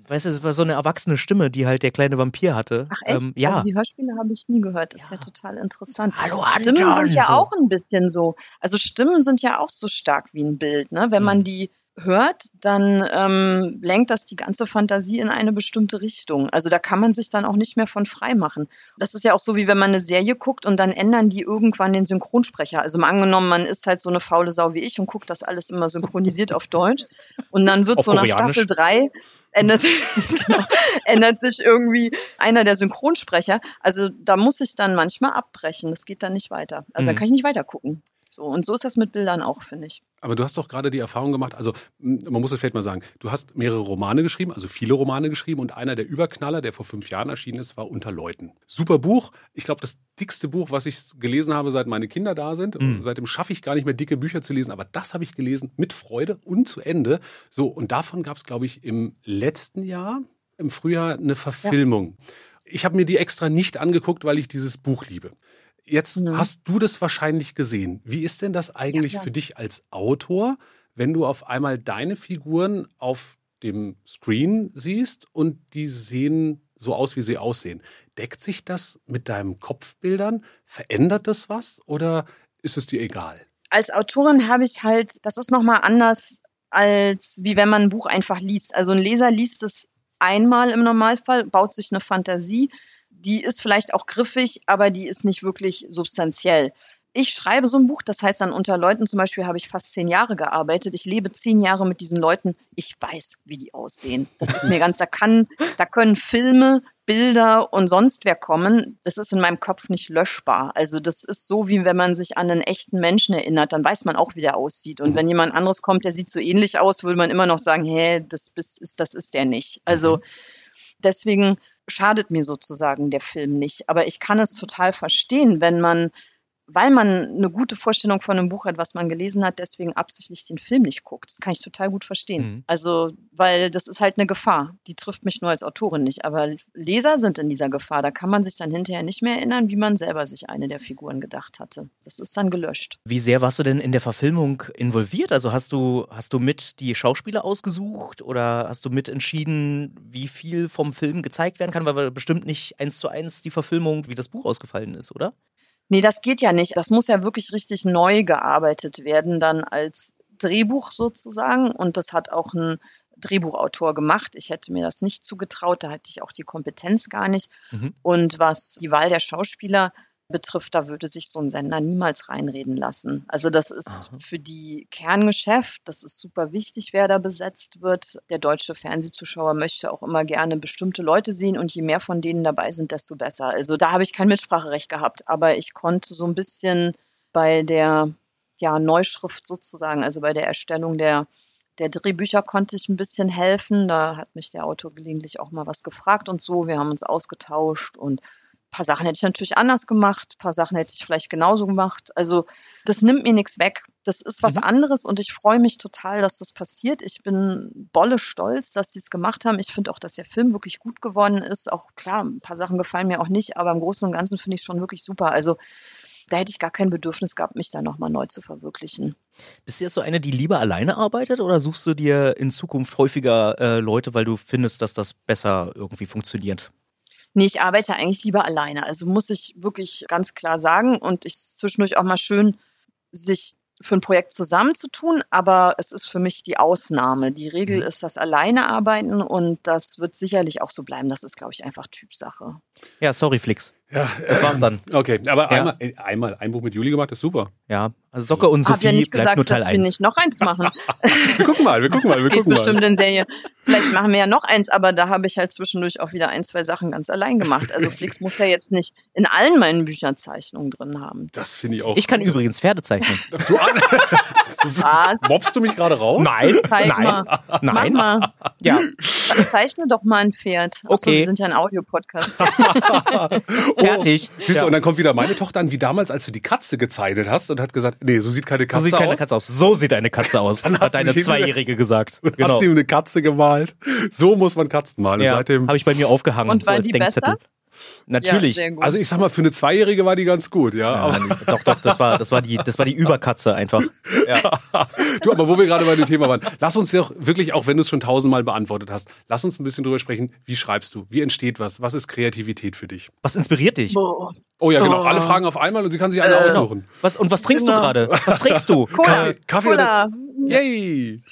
Speaker 5: weißt du, es war so eine erwachsene Stimme, die halt der kleine Vampir hatte.
Speaker 4: Ach echt?
Speaker 5: Ähm, ja.
Speaker 4: Also die Hörspiele habe ich nie gehört. Das ist ja
Speaker 5: Ja.
Speaker 4: total interessant.
Speaker 5: Hallo
Speaker 4: Stimmen
Speaker 5: Anton,
Speaker 4: sind ja
Speaker 5: so.
Speaker 4: auch ein bisschen so. Also Stimmen sind ja auch so stark wie ein Bild. Ne? Wenn man
Speaker 5: Mhm.
Speaker 4: die hört, dann ähm, lenkt das die ganze Fantasie in eine bestimmte Richtung. Also da kann man sich dann auch nicht mehr von frei machen. Das ist ja auch so, wie wenn man eine Serie guckt und dann ändern die irgendwann den Synchronsprecher. Also mal angenommen, man ist halt so eine faule Sau wie ich und guckt das alles immer synchronisiert auf Deutsch und dann wird
Speaker 5: Auf
Speaker 4: so nach
Speaker 5: Koreanisch.
Speaker 4: Staffel 3 ändert, genau, ändert sich irgendwie einer der Synchronsprecher. Also da muss ich dann manchmal abbrechen. Das geht dann nicht weiter. Also
Speaker 5: Mhm.
Speaker 4: da kann ich nicht weiter gucken. So, und so ist das mit Bildern auch, finde ich.
Speaker 1: Aber du hast doch gerade die Erfahrung gemacht, also man muss es vielleicht mal sagen, du hast mehrere Romane geschrieben, also viele Romane geschrieben und einer der Überknaller, der vor fünf Jahren erschienen ist, war Unter Leuten. Super Buch. Ich glaube, das dickste Buch, was ich gelesen habe, seit meine Kinder da sind.
Speaker 5: Mhm.
Speaker 1: Seitdem schaffe ich gar nicht mehr dicke Bücher zu lesen, aber das habe ich gelesen mit Freude und zu Ende. So, und davon gab es, glaube ich, im letzten Jahr, im Frühjahr, eine Verfilmung. Ich habe mir die extra nicht angeguckt, weil ich dieses Buch liebe. Jetzt
Speaker 4: Mhm.
Speaker 1: hast du das wahrscheinlich gesehen. Wie ist denn das eigentlich
Speaker 4: Ja,
Speaker 1: für dich als Autor, wenn du auf einmal deine Figuren auf dem Screen siehst und die sehen so aus, wie sie aussehen? Deckt sich das mit deinen Kopfbildern? Verändert das was oder ist es dir egal?
Speaker 4: Als Autorin habe ich halt, das ist nochmal anders, als wie wenn man ein Buch einfach liest. Also ein Leser liest es einmal im Normalfall, baut sich eine Fantasie, die ist vielleicht auch griffig, aber die ist nicht wirklich substanziell. Ich schreibe so ein Buch, das heißt dann unter Leuten zum Beispiel habe ich fast zehn Jahre gearbeitet. Ich lebe zehn Jahre mit diesen Leuten. Ich weiß, wie die aussehen. Das ist mir ganz, da kann, da können Filme, Bilder und sonst wer kommen. Das ist in meinem Kopf nicht löschbar. Also das ist so, wie wenn man sich an einen echten Menschen erinnert, dann weiß man auch, wie der aussieht. Und wenn jemand anderes kommt, der sieht so ähnlich aus, würde man immer noch sagen, hä, das ist, das ist der nicht. Also deswegen schadet mir sozusagen der Film nicht. Aber ich kann es total verstehen, wenn man, weil man eine gute Vorstellung von einem Buch hat, was man gelesen hat, deswegen absichtlich den Film nicht guckt. Das kann ich total gut verstehen.
Speaker 5: Mhm.
Speaker 4: Also, weil das ist halt eine Gefahr. Die trifft mich nur als Autorin nicht. Aber Leser sind in dieser Gefahr. Da kann man sich dann hinterher nicht mehr erinnern, wie man selber sich eine der Figuren gedacht hatte. Das ist dann gelöscht.
Speaker 5: Wie sehr warst du denn in der Verfilmung involviert? Also hast du, hast du mit die Schauspieler ausgesucht oder hast du mit entschieden, wie viel vom Film gezeigt werden kann? Weil wir bestimmt nicht eins zu eins die Verfilmung, wie das Buch ausgefallen ist, oder?
Speaker 4: Nee, das geht ja nicht. Das muss ja wirklich richtig neu gearbeitet werden, dann als Drehbuch sozusagen. Und das hat auch ein Drehbuchautor gemacht. Ich hätte mir das nicht zugetraut, da hatte ich auch die Kompetenz gar nicht.
Speaker 5: Mhm.
Speaker 4: Und was die Wahl der Schauspieler betrifft, da würde sich so ein Sender niemals reinreden lassen. Also das ist
Speaker 5: Aha.
Speaker 4: für die Kerngeschäft, das ist super wichtig, wer da besetzt wird. Der deutsche Fernsehzuschauer möchte auch immer gerne bestimmte Leute sehen und je mehr von denen dabei sind, desto besser. Also da habe ich kein Mitspracherecht gehabt, aber ich konnte so ein bisschen bei der ja, Neuschrift sozusagen, also bei der Erstellung der der Drehbücher konnte ich ein bisschen helfen. Da hat mich der Autor gelegentlich auch mal was gefragt und so. Wir haben uns ausgetauscht und paar Sachen hätte ich natürlich anders gemacht, ein paar Sachen hätte ich vielleicht genauso gemacht. Also das nimmt mir nichts weg. Das ist was
Speaker 5: Mhm.
Speaker 4: anderes und ich freue mich total, dass das passiert. Ich bin bolle stolz, dass sie es gemacht haben. Ich finde auch, dass der Film wirklich gut geworden ist. Auch klar, ein paar Sachen gefallen mir auch nicht, aber im Großen und Ganzen finde ich es schon wirklich super. Also da hätte ich gar kein Bedürfnis gehabt, mich da nochmal neu zu verwirklichen.
Speaker 5: Bist du jetzt so eine, die lieber alleine arbeitet oder suchst du dir in Zukunft häufiger äh, Leute, weil du findest, dass das besser irgendwie funktioniert?
Speaker 4: Nee, ich arbeite eigentlich lieber alleine. Also muss ich wirklich ganz klar sagen. Und ich ist zwischendurch auch mal schön, sich für ein Projekt zusammenzutun, aber es ist für mich die Ausnahme. Die Regel
Speaker 5: Mhm.
Speaker 4: ist das alleine arbeiten und das wird sicherlich auch so bleiben. Das ist, glaube ich, einfach Typsache.
Speaker 5: Ja, sorry, Flix.
Speaker 1: Ja,
Speaker 5: Das war's dann.
Speaker 1: Okay, aber
Speaker 5: Ja.
Speaker 1: einmal, einmal ein Buch mit Juli gemacht, ist super.
Speaker 5: Ja, also Socke und
Speaker 4: Hab ja
Speaker 5: Sophie
Speaker 4: nicht
Speaker 5: bleibt
Speaker 4: gesagt,
Speaker 5: nur Teil
Speaker 4: dass wir
Speaker 5: 1.
Speaker 4: nicht noch eins machen.
Speaker 1: Wir gucken mal, wir gucken mal, wir gucken
Speaker 4: bestimmt
Speaker 1: mal.
Speaker 4: in Serie. Vielleicht machen wir ja noch eins, aber da habe ich halt zwischendurch auch wieder ein, zwei Sachen ganz allein gemacht. Also Flix muss ja jetzt nicht in allen meinen Büchern Zeichnungen drin haben.
Speaker 1: Das finde ich auch.
Speaker 5: Ich kann übrigens Pferde zeichnen.
Speaker 1: Du, an-
Speaker 4: Was?
Speaker 1: mobst du mich gerade raus?
Speaker 5: Nein,
Speaker 4: Zeig
Speaker 5: nein,
Speaker 4: mal. Mach
Speaker 5: nein.
Speaker 4: mal.
Speaker 5: Ja.
Speaker 4: Zeichne doch mal ein Pferd. Achso,
Speaker 5: Okay.
Speaker 4: wir sind ja ein Audiopodcast.
Speaker 5: Fertig.
Speaker 1: Siehst du,
Speaker 5: Ja.
Speaker 1: und dann kommt wieder meine Tochter an, wie damals, als du die Katze gezeichnet hast und hat gesagt, nee, so sieht keine
Speaker 5: So
Speaker 1: Katze
Speaker 5: sieht keine
Speaker 1: aus.
Speaker 5: Katze aus. So sieht eine Katze aus,
Speaker 1: Dann hat
Speaker 5: hat
Speaker 1: sie
Speaker 5: eine
Speaker 1: sich
Speaker 5: Zweijährige gesagt.
Speaker 1: Hat
Speaker 5: Genau.
Speaker 1: sie ihm eine Katze gemalt. So muss man Katzen malen.
Speaker 5: Ja,
Speaker 1: seitdem,
Speaker 5: habe ich bei mir aufgehangen,
Speaker 4: Und
Speaker 5: so als Denkzettel.
Speaker 4: besser?
Speaker 5: Natürlich.
Speaker 4: Ja,
Speaker 1: also ich sag mal, für eine Zweijährige war die ganz gut, ja.
Speaker 5: Ja, doch, doch, das war, das war die, das war die Überkatze einfach. Ja.
Speaker 1: du, aber wo wir gerade bei dem Thema waren, lass uns doch wirklich, auch wenn du es schon tausendmal beantwortet hast, lass uns ein bisschen drüber sprechen. Wie schreibst du? Wie entsteht was? Was ist Kreativität für dich?
Speaker 5: Was inspiriert dich?
Speaker 4: Boah.
Speaker 1: Oh ja, genau.
Speaker 4: Oh.
Speaker 1: Alle Fragen auf einmal und sie kann sich eine
Speaker 4: Äh,
Speaker 1: aussuchen.
Speaker 5: Was, und was trinkst du
Speaker 4: Genau.
Speaker 5: gerade? Was trinkst du?
Speaker 4: Cola.
Speaker 1: Kaffee, Kaffee oder?
Speaker 4: Cola.
Speaker 1: Yay!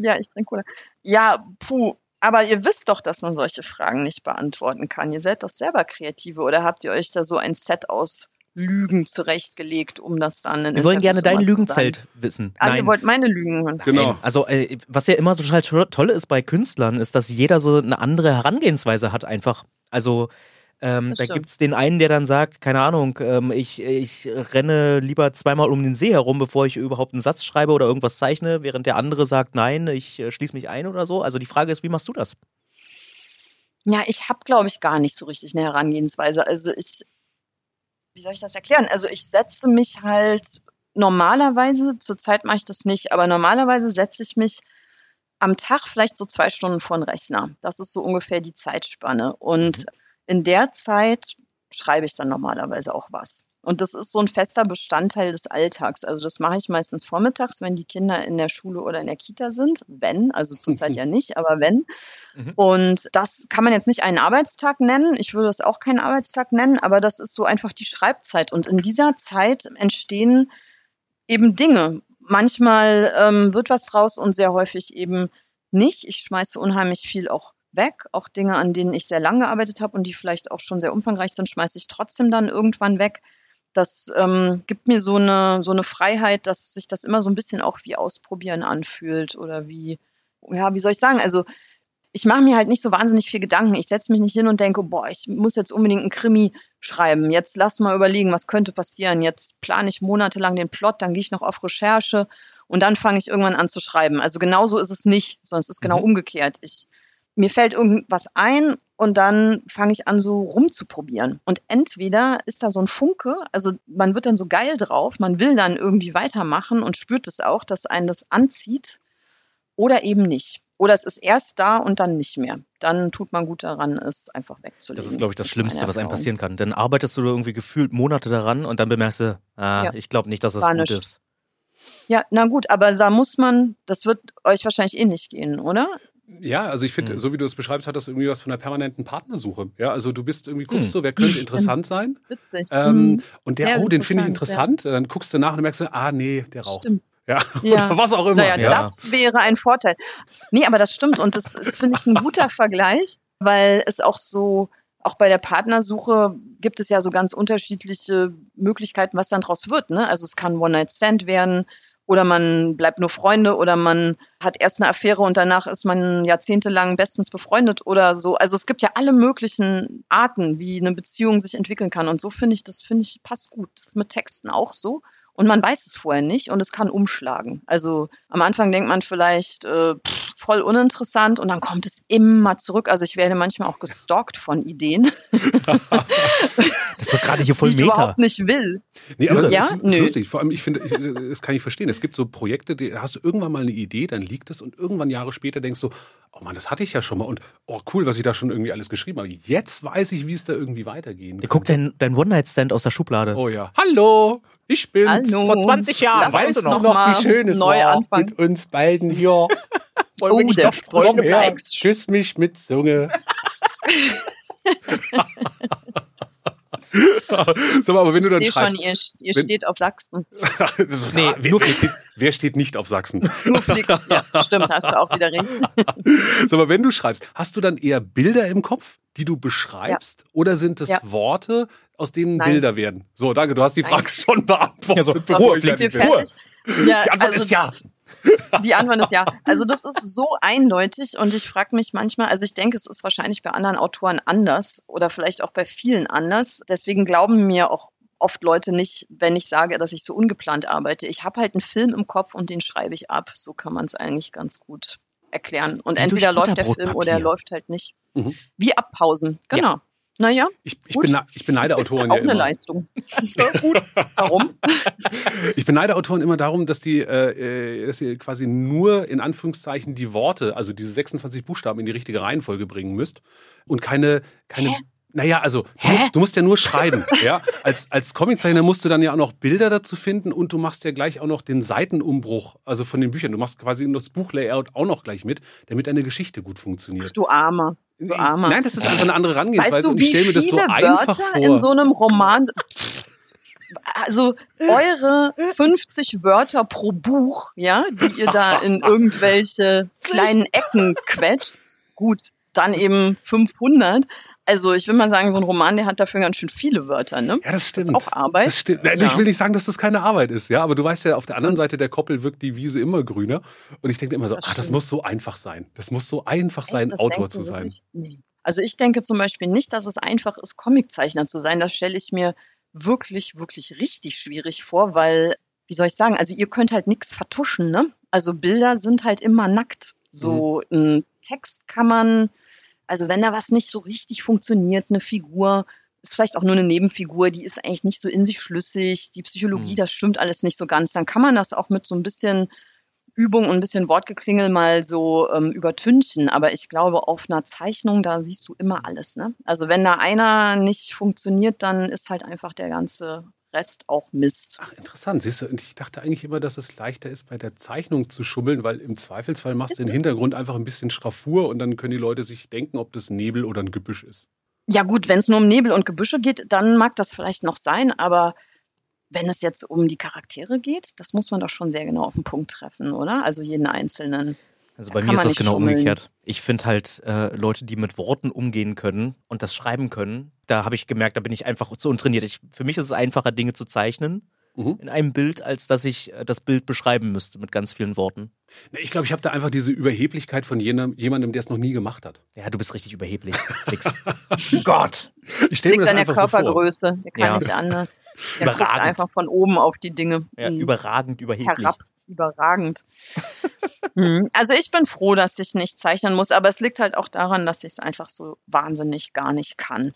Speaker 4: Ja, ich trinke Cola. Ja, puh. Aber ihr wisst doch, dass man solche Fragen nicht beantworten kann. Ihr seid doch selber Kreative oder habt ihr euch da so ein Set aus Lügen zurechtgelegt, um das dann in
Speaker 5: Wir wollen gerne dein Lügenzelt wissen.
Speaker 4: Ah, ihr wollt meine Lügen hören.
Speaker 1: Genau.
Speaker 5: Nein. Also, äh, was ja immer total to- toll ist bei Künstlern, ist, dass jeder so eine andere Herangehensweise hat einfach. Also, ähm, da
Speaker 4: stimmt.
Speaker 5: gibt's den einen, der dann sagt, keine Ahnung, ähm, ich, ich renne lieber zweimal um den See herum, bevor ich überhaupt einen Satz schreibe oder irgendwas zeichne, während der andere sagt, nein, ich äh, schließe mich ein oder so. Also die Frage ist, wie machst du das?
Speaker 4: Ja, ich habe, glaube ich, gar nicht so richtig eine Herangehensweise. Also ich, wie soll ich das erklären? Also ich setze mich halt normalerweise, zurzeit mache ich das nicht, aber normalerweise setze ich mich am Tag vielleicht so zwei Stunden vor den Rechner. Das ist so ungefähr die Zeitspanne. Und in der Zeit schreibe ich dann normalerweise auch was. Und das ist so ein fester Bestandteil des Alltags. Also das mache ich meistens vormittags, wenn die Kinder in der Schule oder in der Kita sind. Wenn, also zurzeit ja nicht, aber wenn.
Speaker 5: Mhm.
Speaker 4: Und das kann man jetzt nicht einen Arbeitstag nennen. Ich würde es auch keinen Arbeitstag nennen, aber das ist so einfach die Schreibzeit. Und in dieser Zeit entstehen eben Dinge. Manchmal ähm, wird was draus und sehr häufig eben nicht. Ich schmeiße unheimlich viel auch weg. Auch Dinge, an denen ich sehr lange gearbeitet habe und die vielleicht auch schon sehr umfangreich sind, schmeiße ich trotzdem dann irgendwann weg. Das ähm, gibt mir so eine, so eine Freiheit, dass sich das immer so ein bisschen auch wie Ausprobieren anfühlt oder wie, ja, wie soll ich sagen? Also ich mache mir halt nicht so wahnsinnig viel Gedanken. Ich setze mich nicht hin und denke, boah, ich muss jetzt unbedingt einen Krimi schreiben. Jetzt lass mal überlegen, was könnte passieren. Jetzt plane ich monatelang den Plot, dann gehe ich noch auf Recherche und dann fange ich irgendwann an zu schreiben. Also genau so ist es nicht, sondern es ist genau
Speaker 5: Mhm.
Speaker 4: umgekehrt. Ich, mir fällt irgendwas ein und dann fange ich an, so rumzuprobieren. Und entweder ist da so ein Funke, also man wird dann so geil drauf, man will dann irgendwie weitermachen und spürt es auch, dass einen das anzieht oder eben nicht. Oder es ist erst da und dann nicht mehr. Dann tut man gut daran, es einfach wegzulegen.
Speaker 5: Das ist, glaube ich, das Schlimmste, was einem passieren kann. Dann arbeitest du irgendwie gefühlt Monate daran und dann bemerkst du, ah,
Speaker 4: Ja.
Speaker 5: ich glaube nicht, dass das
Speaker 4: War
Speaker 5: gut
Speaker 4: nichts.
Speaker 5: ist.
Speaker 4: Ja, na gut, aber da muss man, das wird euch wahrscheinlich eh nicht gehen, oder?
Speaker 1: Ja, also ich finde,
Speaker 5: Hm.
Speaker 1: so wie du es beschreibst, hat das irgendwie was von einer permanenten Partnersuche. Ja, also du bist irgendwie, guckst
Speaker 5: Hm.
Speaker 1: so, wer könnte interessant sein?
Speaker 4: Witzig.
Speaker 1: Ähm,
Speaker 4: Mhm.
Speaker 1: und der,
Speaker 4: Ja,
Speaker 1: oh, den finde ich
Speaker 4: interessant,
Speaker 1: interessant. Dann guckst du nach und merkst du, ah, nee, der raucht.
Speaker 4: Stimmt.
Speaker 1: Ja,
Speaker 4: Ja.
Speaker 1: oder was auch immer.
Speaker 4: Naja,
Speaker 5: Ja.
Speaker 4: das wäre ein Vorteil. Nee, aber das stimmt und das ist, finde ich, ein guter Vergleich, weil es auch so, auch bei der Partnersuche gibt es ja so ganz unterschiedliche Möglichkeiten, was dann draus wird. Ne? Also es kann One-Night-Stand werden oder man bleibt nur Freunde oder man hat erst eine Affäre und danach ist man jahrzehntelang bestens befreundet oder so. Also es gibt ja alle möglichen Arten, wie eine Beziehung sich entwickeln kann. Und so finde ich, das finde ich passt gut. Das ist mit Texten auch so. Und man weiß es vorher nicht und es kann umschlagen. Also am Anfang denkt man vielleicht äh, pff, voll uninteressant und dann kommt es immer zurück. Also ich werde manchmal auch gestalkt von Ideen,
Speaker 5: Das wird gerade hier voll
Speaker 4: die ich
Speaker 5: Meta.
Speaker 4: überhaupt nicht will.
Speaker 1: Nee, aber das
Speaker 4: Ja?
Speaker 1: ist, ist lustig. Vor allem, ich finde, ich, das kann ich verstehen. Es gibt so Projekte, die, da hast du irgendwann mal eine Idee, dann liegt es und irgendwann Jahre später denkst du, oh Mann, das hatte ich ja schon mal und oh cool, was ich da schon irgendwie alles geschrieben habe. Jetzt weiß ich, wie es da irgendwie weitergehen
Speaker 5: Ihr guckt dein, dein One-Night-Stand aus der Schublade.
Speaker 1: Oh ja. Hallo, ich bin's.
Speaker 4: Hallo.
Speaker 5: Vor 20 Jahren,
Speaker 4: Lass
Speaker 5: weißt
Speaker 4: uns
Speaker 5: du noch,
Speaker 4: noch mal neu anfangen.
Speaker 1: uns beiden hier?
Speaker 5: Wollen wir
Speaker 4: Oh,
Speaker 5: nicht
Speaker 4: der
Speaker 5: doch bleiben?
Speaker 4: bleibt.
Speaker 1: küss mich mit Zunge. Sag mal, aber wenn du dann
Speaker 4: Stefan,
Speaker 1: schreibst,
Speaker 4: ihr, ihr
Speaker 1: wenn-
Speaker 4: steht auf Sachsen.
Speaker 1: nee, wer,
Speaker 5: nur
Speaker 1: wer,
Speaker 5: Flix.
Speaker 1: steht, wer steht nicht auf Sachsen?
Speaker 4: Nur Flix. Ja, stimmt, hast du auch wieder recht.
Speaker 1: Sag mal, wenn du schreibst, hast du dann eher Bilder im Kopf, die du beschreibst, oder sind es
Speaker 4: Ja.
Speaker 1: Worte, aus denen
Speaker 4: Nein.
Speaker 1: Bilder werden? So, danke, du hast die
Speaker 4: Nein.
Speaker 1: Frage schon beantwortet.
Speaker 5: Ja, so,
Speaker 1: bevor
Speaker 5: Ruhe,
Speaker 1: ich
Speaker 5: Flix. Ruhe.
Speaker 4: Ja,
Speaker 1: Die Antwort
Speaker 4: also
Speaker 1: ist ja.
Speaker 4: Die Antwort ist ja. Also das ist so eindeutig und ich frage mich manchmal, also ich denke, es ist wahrscheinlich bei anderen Autoren anders oder vielleicht auch bei vielen anders. Deswegen glauben mir auch oft Leute nicht, wenn ich sage, dass ich so ungeplant arbeite. Ich habe halt einen Film im Kopf und den schreibe ich ab. So kann man es eigentlich ganz gut erklären. Und
Speaker 5: Wie
Speaker 4: entweder läuft der Film oder er läuft halt nicht.
Speaker 1: Mhm.
Speaker 4: Wie abpausen, genau. Naja,
Speaker 1: Ich, ich,
Speaker 4: Gut.
Speaker 1: bene- ich beneide Autoren
Speaker 4: auch
Speaker 1: ja
Speaker 4: eine
Speaker 1: immer.
Speaker 4: Leistung. Gut. Warum?
Speaker 1: Ich beneide Autoren immer darum, dass die, äh, äh, dass sie quasi nur in Anführungszeichen die Worte, also diese 26 Buchstaben in die richtige Reihenfolge bringen müsst und keine, keine. Naja, also du musst, du musst ja nur schreiben. ja? Als, als Comiczeichner musst du dann ja auch noch Bilder dazu finden und du machst ja gleich auch noch den Seitenumbruch, also von den Büchern. Du machst quasi das Buchlayout auch noch gleich mit, damit deine Geschichte gut funktioniert.
Speaker 4: Du Armer. Armer.
Speaker 1: Nein, das ist einfach eine andere Herangehensweise
Speaker 4: Weißt du,
Speaker 1: und ich stelle mir das so
Speaker 4: viele
Speaker 1: einfach
Speaker 4: Wörter in so
Speaker 1: vor.
Speaker 4: einem Roman. Also eure 50 Wörter pro Buch, ja, die ihr da in irgendwelche kleinen Ecken quetscht. Gut, dann eben 500. Also ich will mal sagen, so ein Roman, der hat dafür ganz schön viele Wörter, ne?
Speaker 1: Ja, das stimmt.
Speaker 4: Auch Arbeit.
Speaker 1: Das stimmt.
Speaker 4: Ja.
Speaker 1: Ich will nicht sagen, dass das keine Arbeit ist, ja, aber du weißt ja, auf der anderen Seite der Koppel wirkt die Wiese immer grüner. Und ich denke immer so,
Speaker 4: Das
Speaker 1: ach, das muss so einfach sein. Das muss so einfach sein,
Speaker 4: Das
Speaker 1: Autor zu sein.
Speaker 4: wirklich? Also ich denke zum Beispiel nicht, dass es einfach ist, Comiczeichner zu sein. Das stelle ich mir wirklich, wirklich richtig schwierig vor, weil, wie soll ich sagen, also ihr könnt halt nichts vertuschen, ne? Also Bilder sind halt immer nackt. So
Speaker 1: Mhm.
Speaker 4: ein Text kann man, also wenn da was nicht so richtig funktioniert, eine Figur, ist vielleicht auch nur eine Nebenfigur, die ist eigentlich nicht so in sich schlüssig, die Psychologie,
Speaker 5: Mhm.
Speaker 4: das stimmt alles nicht so ganz, dann kann man das auch mit so ein bisschen Übung und ein bisschen Wortgeklingel mal so ähm, übertünchen. Aber ich glaube, auf einer Zeichnung, da siehst du immer alles. Ne? Also wenn da einer nicht funktioniert, dann ist halt einfach der ganze Rest auch Mist.
Speaker 1: Ach, interessant. Siehst du, und ich dachte eigentlich immer, dass es leichter ist, bei der Zeichnung zu schummeln, weil im Zweifelsfall machst du im Hintergrund einfach ein bisschen Schraffur und dann können die Leute sich denken, ob das Nebel oder ein Gebüsch ist.
Speaker 4: Ja gut, wenn es nur um Nebel und Gebüsche geht, dann mag das vielleicht noch sein, aber wenn es jetzt um die Charaktere geht, das muss man doch schon sehr genau auf den Punkt treffen, oder? Also jeden einzelnen.
Speaker 5: Also bei mir ist das genau
Speaker 4: schummeln.
Speaker 5: umgekehrt. Ich finde halt äh, Leute, die mit Worten umgehen können und das schreiben können, da habe ich gemerkt, da bin ich einfach zu untrainiert. Ich, für mich ist es einfacher, Dinge zu zeichnen
Speaker 1: Mhm.
Speaker 5: in einem Bild, als dass ich äh, das Bild beschreiben müsste mit ganz vielen Worten.
Speaker 1: Ich glaube, ich habe da einfach diese Überheblichkeit von jenem, jemandem, der es noch nie gemacht hat.
Speaker 5: Ja, du bist richtig überheblich, Flix. Gott!
Speaker 1: Ich stelle mir das
Speaker 4: an der
Speaker 1: einfach so vor.
Speaker 4: Körpergröße. Der kann
Speaker 5: Ja.
Speaker 4: nicht anders. Der guckt
Speaker 5: Überragend.
Speaker 4: einfach von oben auf die Dinge.
Speaker 5: Ja,
Speaker 4: Mhm.
Speaker 5: überragend überheblich.
Speaker 4: herab. Überragend. Mhm. also ich bin froh, dass ich nicht zeichnen muss, aber es liegt halt auch daran, dass ich es einfach so wahnsinnig gar nicht kann.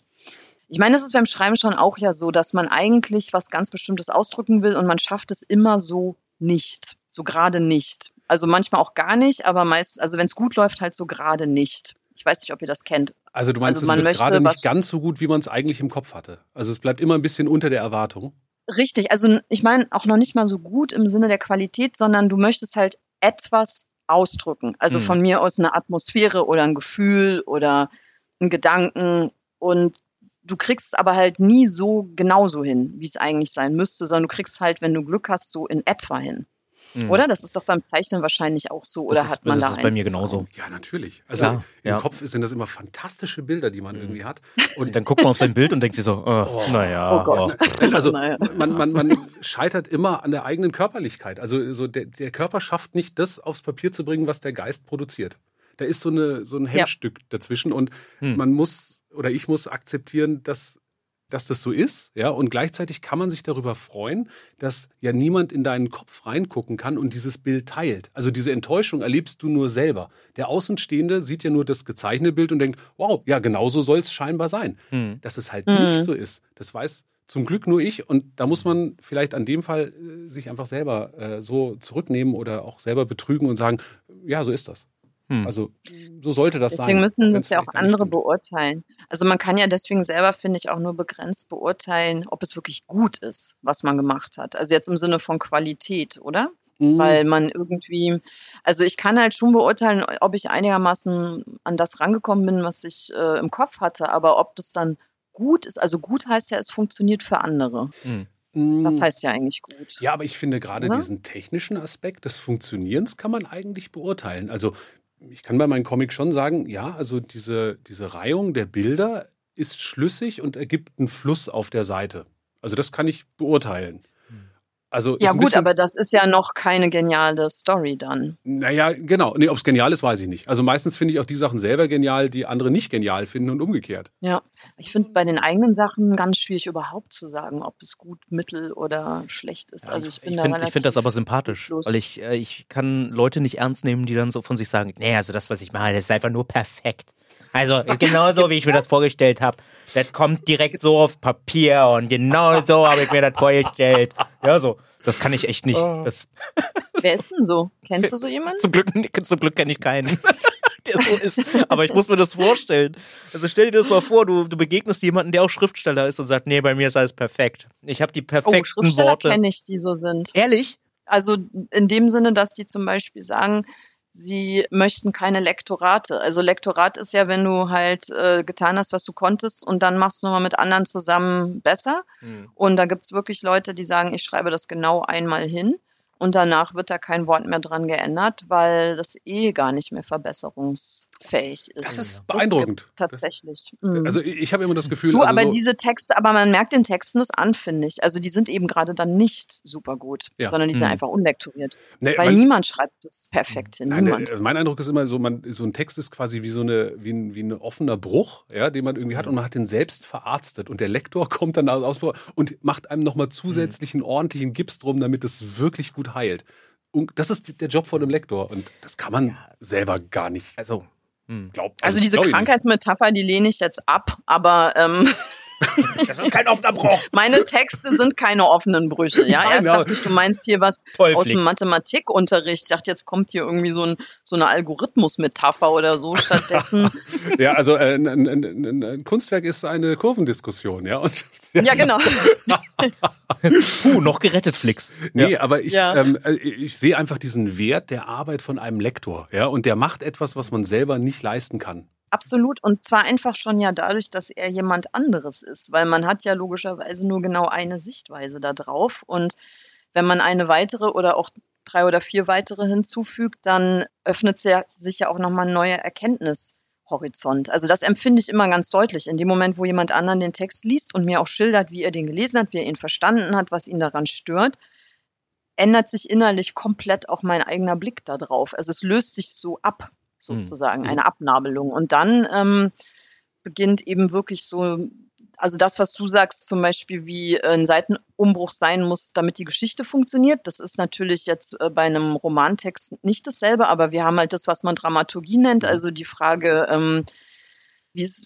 Speaker 4: Ich meine, es ist beim Schreiben schon auch ja so, dass man eigentlich was ganz Bestimmtes ausdrücken will und man schafft es immer so nicht. So gerade nicht. Also manchmal auch gar nicht, aber meist, also wenn es gut läuft, halt so gerade nicht. Ich weiß nicht, ob ihr das kennt.
Speaker 1: Also du meinst,
Speaker 4: Also
Speaker 1: es wird gerade nicht ganz so gut, wie man es eigentlich im Kopf hatte. Also es bleibt immer ein bisschen unter der Erwartung.
Speaker 4: Richtig, also ich meine auch noch nicht mal so gut im Sinne der Qualität, sondern du möchtest halt etwas ausdrücken. Also
Speaker 5: Mhm.
Speaker 4: von mir aus eine Atmosphäre oder ein Gefühl oder einen Gedanken und du kriegst es aber halt nie so genauso hin, wie es eigentlich sein müsste, sondern du kriegst halt, wenn du Glück hast, so in etwa hin.
Speaker 5: Mhm.
Speaker 4: Oder? Das ist doch beim Zeichnen wahrscheinlich auch so. Oder
Speaker 5: das
Speaker 4: hat
Speaker 5: ist,
Speaker 4: man
Speaker 5: das
Speaker 4: da
Speaker 5: ist bei mir genauso.
Speaker 1: Ja, natürlich. Also
Speaker 5: Klar,
Speaker 1: im
Speaker 5: ja.
Speaker 1: Kopf sind das immer fantastische Bilder, die man irgendwie hat.
Speaker 5: Und dann guckt man auf sein Bild und denkt sich so, oh, naja.
Speaker 4: Oh Gott.
Speaker 1: Also
Speaker 4: Naja.
Speaker 1: man, man, man scheitert immer an der eigenen Körperlichkeit. Also so der, der Körper schafft nicht das aufs Papier zu bringen, was der Geist produziert. Da ist so, eine, so ein Hemmstück dazwischen und
Speaker 5: Hm.
Speaker 1: man muss oder ich muss akzeptieren, dass, dass das so ist. Ja, und gleichzeitig kann man sich darüber freuen, dass ja niemand in deinen Kopf reingucken kann und dieses Bild teilt. Also diese Enttäuschung erlebst du nur selber. Der Außenstehende sieht ja nur das gezeichnete Bild und denkt, wow, ja, genauso soll es scheinbar sein.
Speaker 5: Hm.
Speaker 1: Dass es halt
Speaker 4: Mhm.
Speaker 1: nicht so ist. Das weiß zum Glück nur ich und da muss man vielleicht an dem Fall äh, sich einfach selber äh, so zurücknehmen oder auch selber betrügen und sagen, ja, so ist das.
Speaker 5: Hm.
Speaker 1: Also so sollte das
Speaker 4: Deswegen
Speaker 1: sein.
Speaker 4: müssen
Speaker 1: wenn's
Speaker 4: das ja auch andere beurteilen. Also man kann ja deswegen selber, finde ich, auch nur begrenzt beurteilen, ob es wirklich gut ist, was man gemacht hat. Also jetzt im Sinne von Qualität, oder?
Speaker 1: Mhm.
Speaker 4: Weil man irgendwie, also ich kann halt schon beurteilen, ob ich einigermaßen an das rangekommen bin, was ich äh, im Kopf hatte, aber ob das dann gut ist, also gut heißt ja, es funktioniert für andere.
Speaker 5: Hm.
Speaker 1: Mhm.
Speaker 4: Das heißt ja eigentlich gut.
Speaker 1: Ja, aber ich finde gerade
Speaker 4: Oder?
Speaker 1: diesen technischen Aspekt des Funktionierens kann man eigentlich beurteilen. Also ich kann bei meinem Comic schon sagen, ja, also diese, diese Reihung der Bilder ist schlüssig und ergibt einen Fluss auf der Seite. Also das kann ich beurteilen. Also
Speaker 4: Ja gut,
Speaker 1: bisschen,
Speaker 4: aber das ist ja noch keine geniale Story dann.
Speaker 1: Naja, genau. Nee, ob es genial ist, weiß ich nicht. Also meistens finde ich auch die Sachen selber genial, die andere nicht genial finden und umgekehrt.
Speaker 4: Ja. Ich finde bei den eigenen Sachen ganz schwierig überhaupt zu sagen, ob es gut, mittel oder schlecht ist. Also ich
Speaker 5: ich
Speaker 4: da
Speaker 5: finde
Speaker 4: relativ
Speaker 5: find das aber sympathisch,
Speaker 4: los.
Speaker 5: weil ich, äh, ich kann Leute nicht ernst nehmen, die dann so von sich sagen, nee, also das, was ich mache, das ist einfach nur perfekt. Also genauso, wie ich mir das vorgestellt habe. Das kommt direkt so aufs Papier und genau so habe ich mir das vorgestellt. Ja, so. Das kann ich echt nicht. Das,
Speaker 4: Wer ist denn so? Kennst du so jemanden?
Speaker 5: zum Glück, zum Glück kenne ich keinen, der so ist. Aber ich muss mir das vorstellen. Also stell dir das mal vor, du, du begegnest jemanden, der auch Schriftsteller ist und sagt, nee, bei mir ist alles perfekt. Ich habe die
Speaker 4: Oh,
Speaker 5: perfekten
Speaker 4: Schriftsteller
Speaker 5: Worte.
Speaker 4: kenne ich, die so sind.
Speaker 5: Ehrlich?
Speaker 4: Also in dem Sinne, dass die zum Beispiel sagen, sie möchten keine Lektorate. Also Lektorat ist ja, wenn du halt äh, getan hast, was du konntest und dann machst du nochmal mit anderen zusammen besser. Und da gibt's wirklich Leute, die sagen, ich schreibe das genau einmal hin und danach wird da kein Wort mehr dran geändert, weil das eh gar nicht mehr verbesserungsfähig ist.
Speaker 1: Das ist beeindruckend.
Speaker 4: Das tatsächlich. Mhm.
Speaker 1: Also ich habe immer das Gefühl,
Speaker 4: Du,
Speaker 1: also
Speaker 4: aber
Speaker 1: so,
Speaker 4: diese Texte, aber man merkt den Texten das an, finde ich. Also die sind eben gerade dann nicht super gut,
Speaker 1: Ja.
Speaker 4: sondern die sind
Speaker 5: Mhm.
Speaker 4: einfach unlektoriert.
Speaker 1: nee,
Speaker 4: Weil niemand schreibt das perfekt hin.
Speaker 1: Nein,
Speaker 4: Niemand.
Speaker 1: äh, mein Eindruck ist immer so, man, so ein Text ist quasi wie so eine, wie ein, wie ein offener Bruch, ja, den man irgendwie hat und man hat den selbst verarztet und der Lektor kommt dann aus und macht einem nochmal zusätzlichen ordentlichen Gips drum, damit es wirklich gut heilt. Und das ist der Job von einem Lektor und das kann man selber gar nicht
Speaker 5: Also, hm.
Speaker 1: glauben.
Speaker 4: Also diese
Speaker 1: glaub ich nicht.
Speaker 4: Krankheitsmetapher, die lehne ich jetzt ab, aber ähm,
Speaker 2: Das ist kein offener Bruch.
Speaker 4: meine Texte sind keine offenen Brüche. Ja,
Speaker 1: Nein,
Speaker 4: erst dachte ich, du meinst hier was
Speaker 5: Toll,
Speaker 4: aus dem. Mathematikunterricht. Ich dachte, jetzt kommt hier irgendwie so, ein, so eine Algorithmusmetapher oder so. Stattdessen,
Speaker 1: Ja, also äh, ein, ein, ein, Kunstwerk ist eine Kurvendiskussion, ja. Und,
Speaker 4: ja genau.
Speaker 5: Puh, noch gerettet, Flix.
Speaker 1: Nee, aber ich,
Speaker 4: Ja.
Speaker 1: ähm, äh, ich sehe einfach diesen Wert der Arbeit von einem Lektor, ja, und der macht etwas, was man selber nicht leisten kann.
Speaker 4: Absolut. Und zwar einfach schon ja dadurch, dass er jemand anderes ist, weil man hat ja logischerweise nur genau eine Sichtweise da drauf. Und wenn man eine weitere oder auch drei oder vier weitere hinzufügt, dann öffnet sich ja auch nochmal ein neuer Erkenntnishorizont. Also das empfinde ich immer ganz deutlich. In dem Moment, wo jemand anderen den Text liest und mir auch schildert, wie er den gelesen hat, wie er ihn verstanden hat, was ihn daran stört, ändert sich innerlich komplett auch mein eigener Blick da drauf. Also es löst sich so ab, sozusagen,
Speaker 1: Mhm.
Speaker 4: eine Abnabelung. Und dann ähm, beginnt eben wirklich so, also das, was du sagst, zum Beispiel, wie äh, ein Seitenumbruch sein muss, damit die Geschichte funktioniert. Das ist natürlich jetzt äh, bei einem Romantext nicht dasselbe, aber wir haben halt das, was man Dramaturgie nennt, also die Frage, ähm,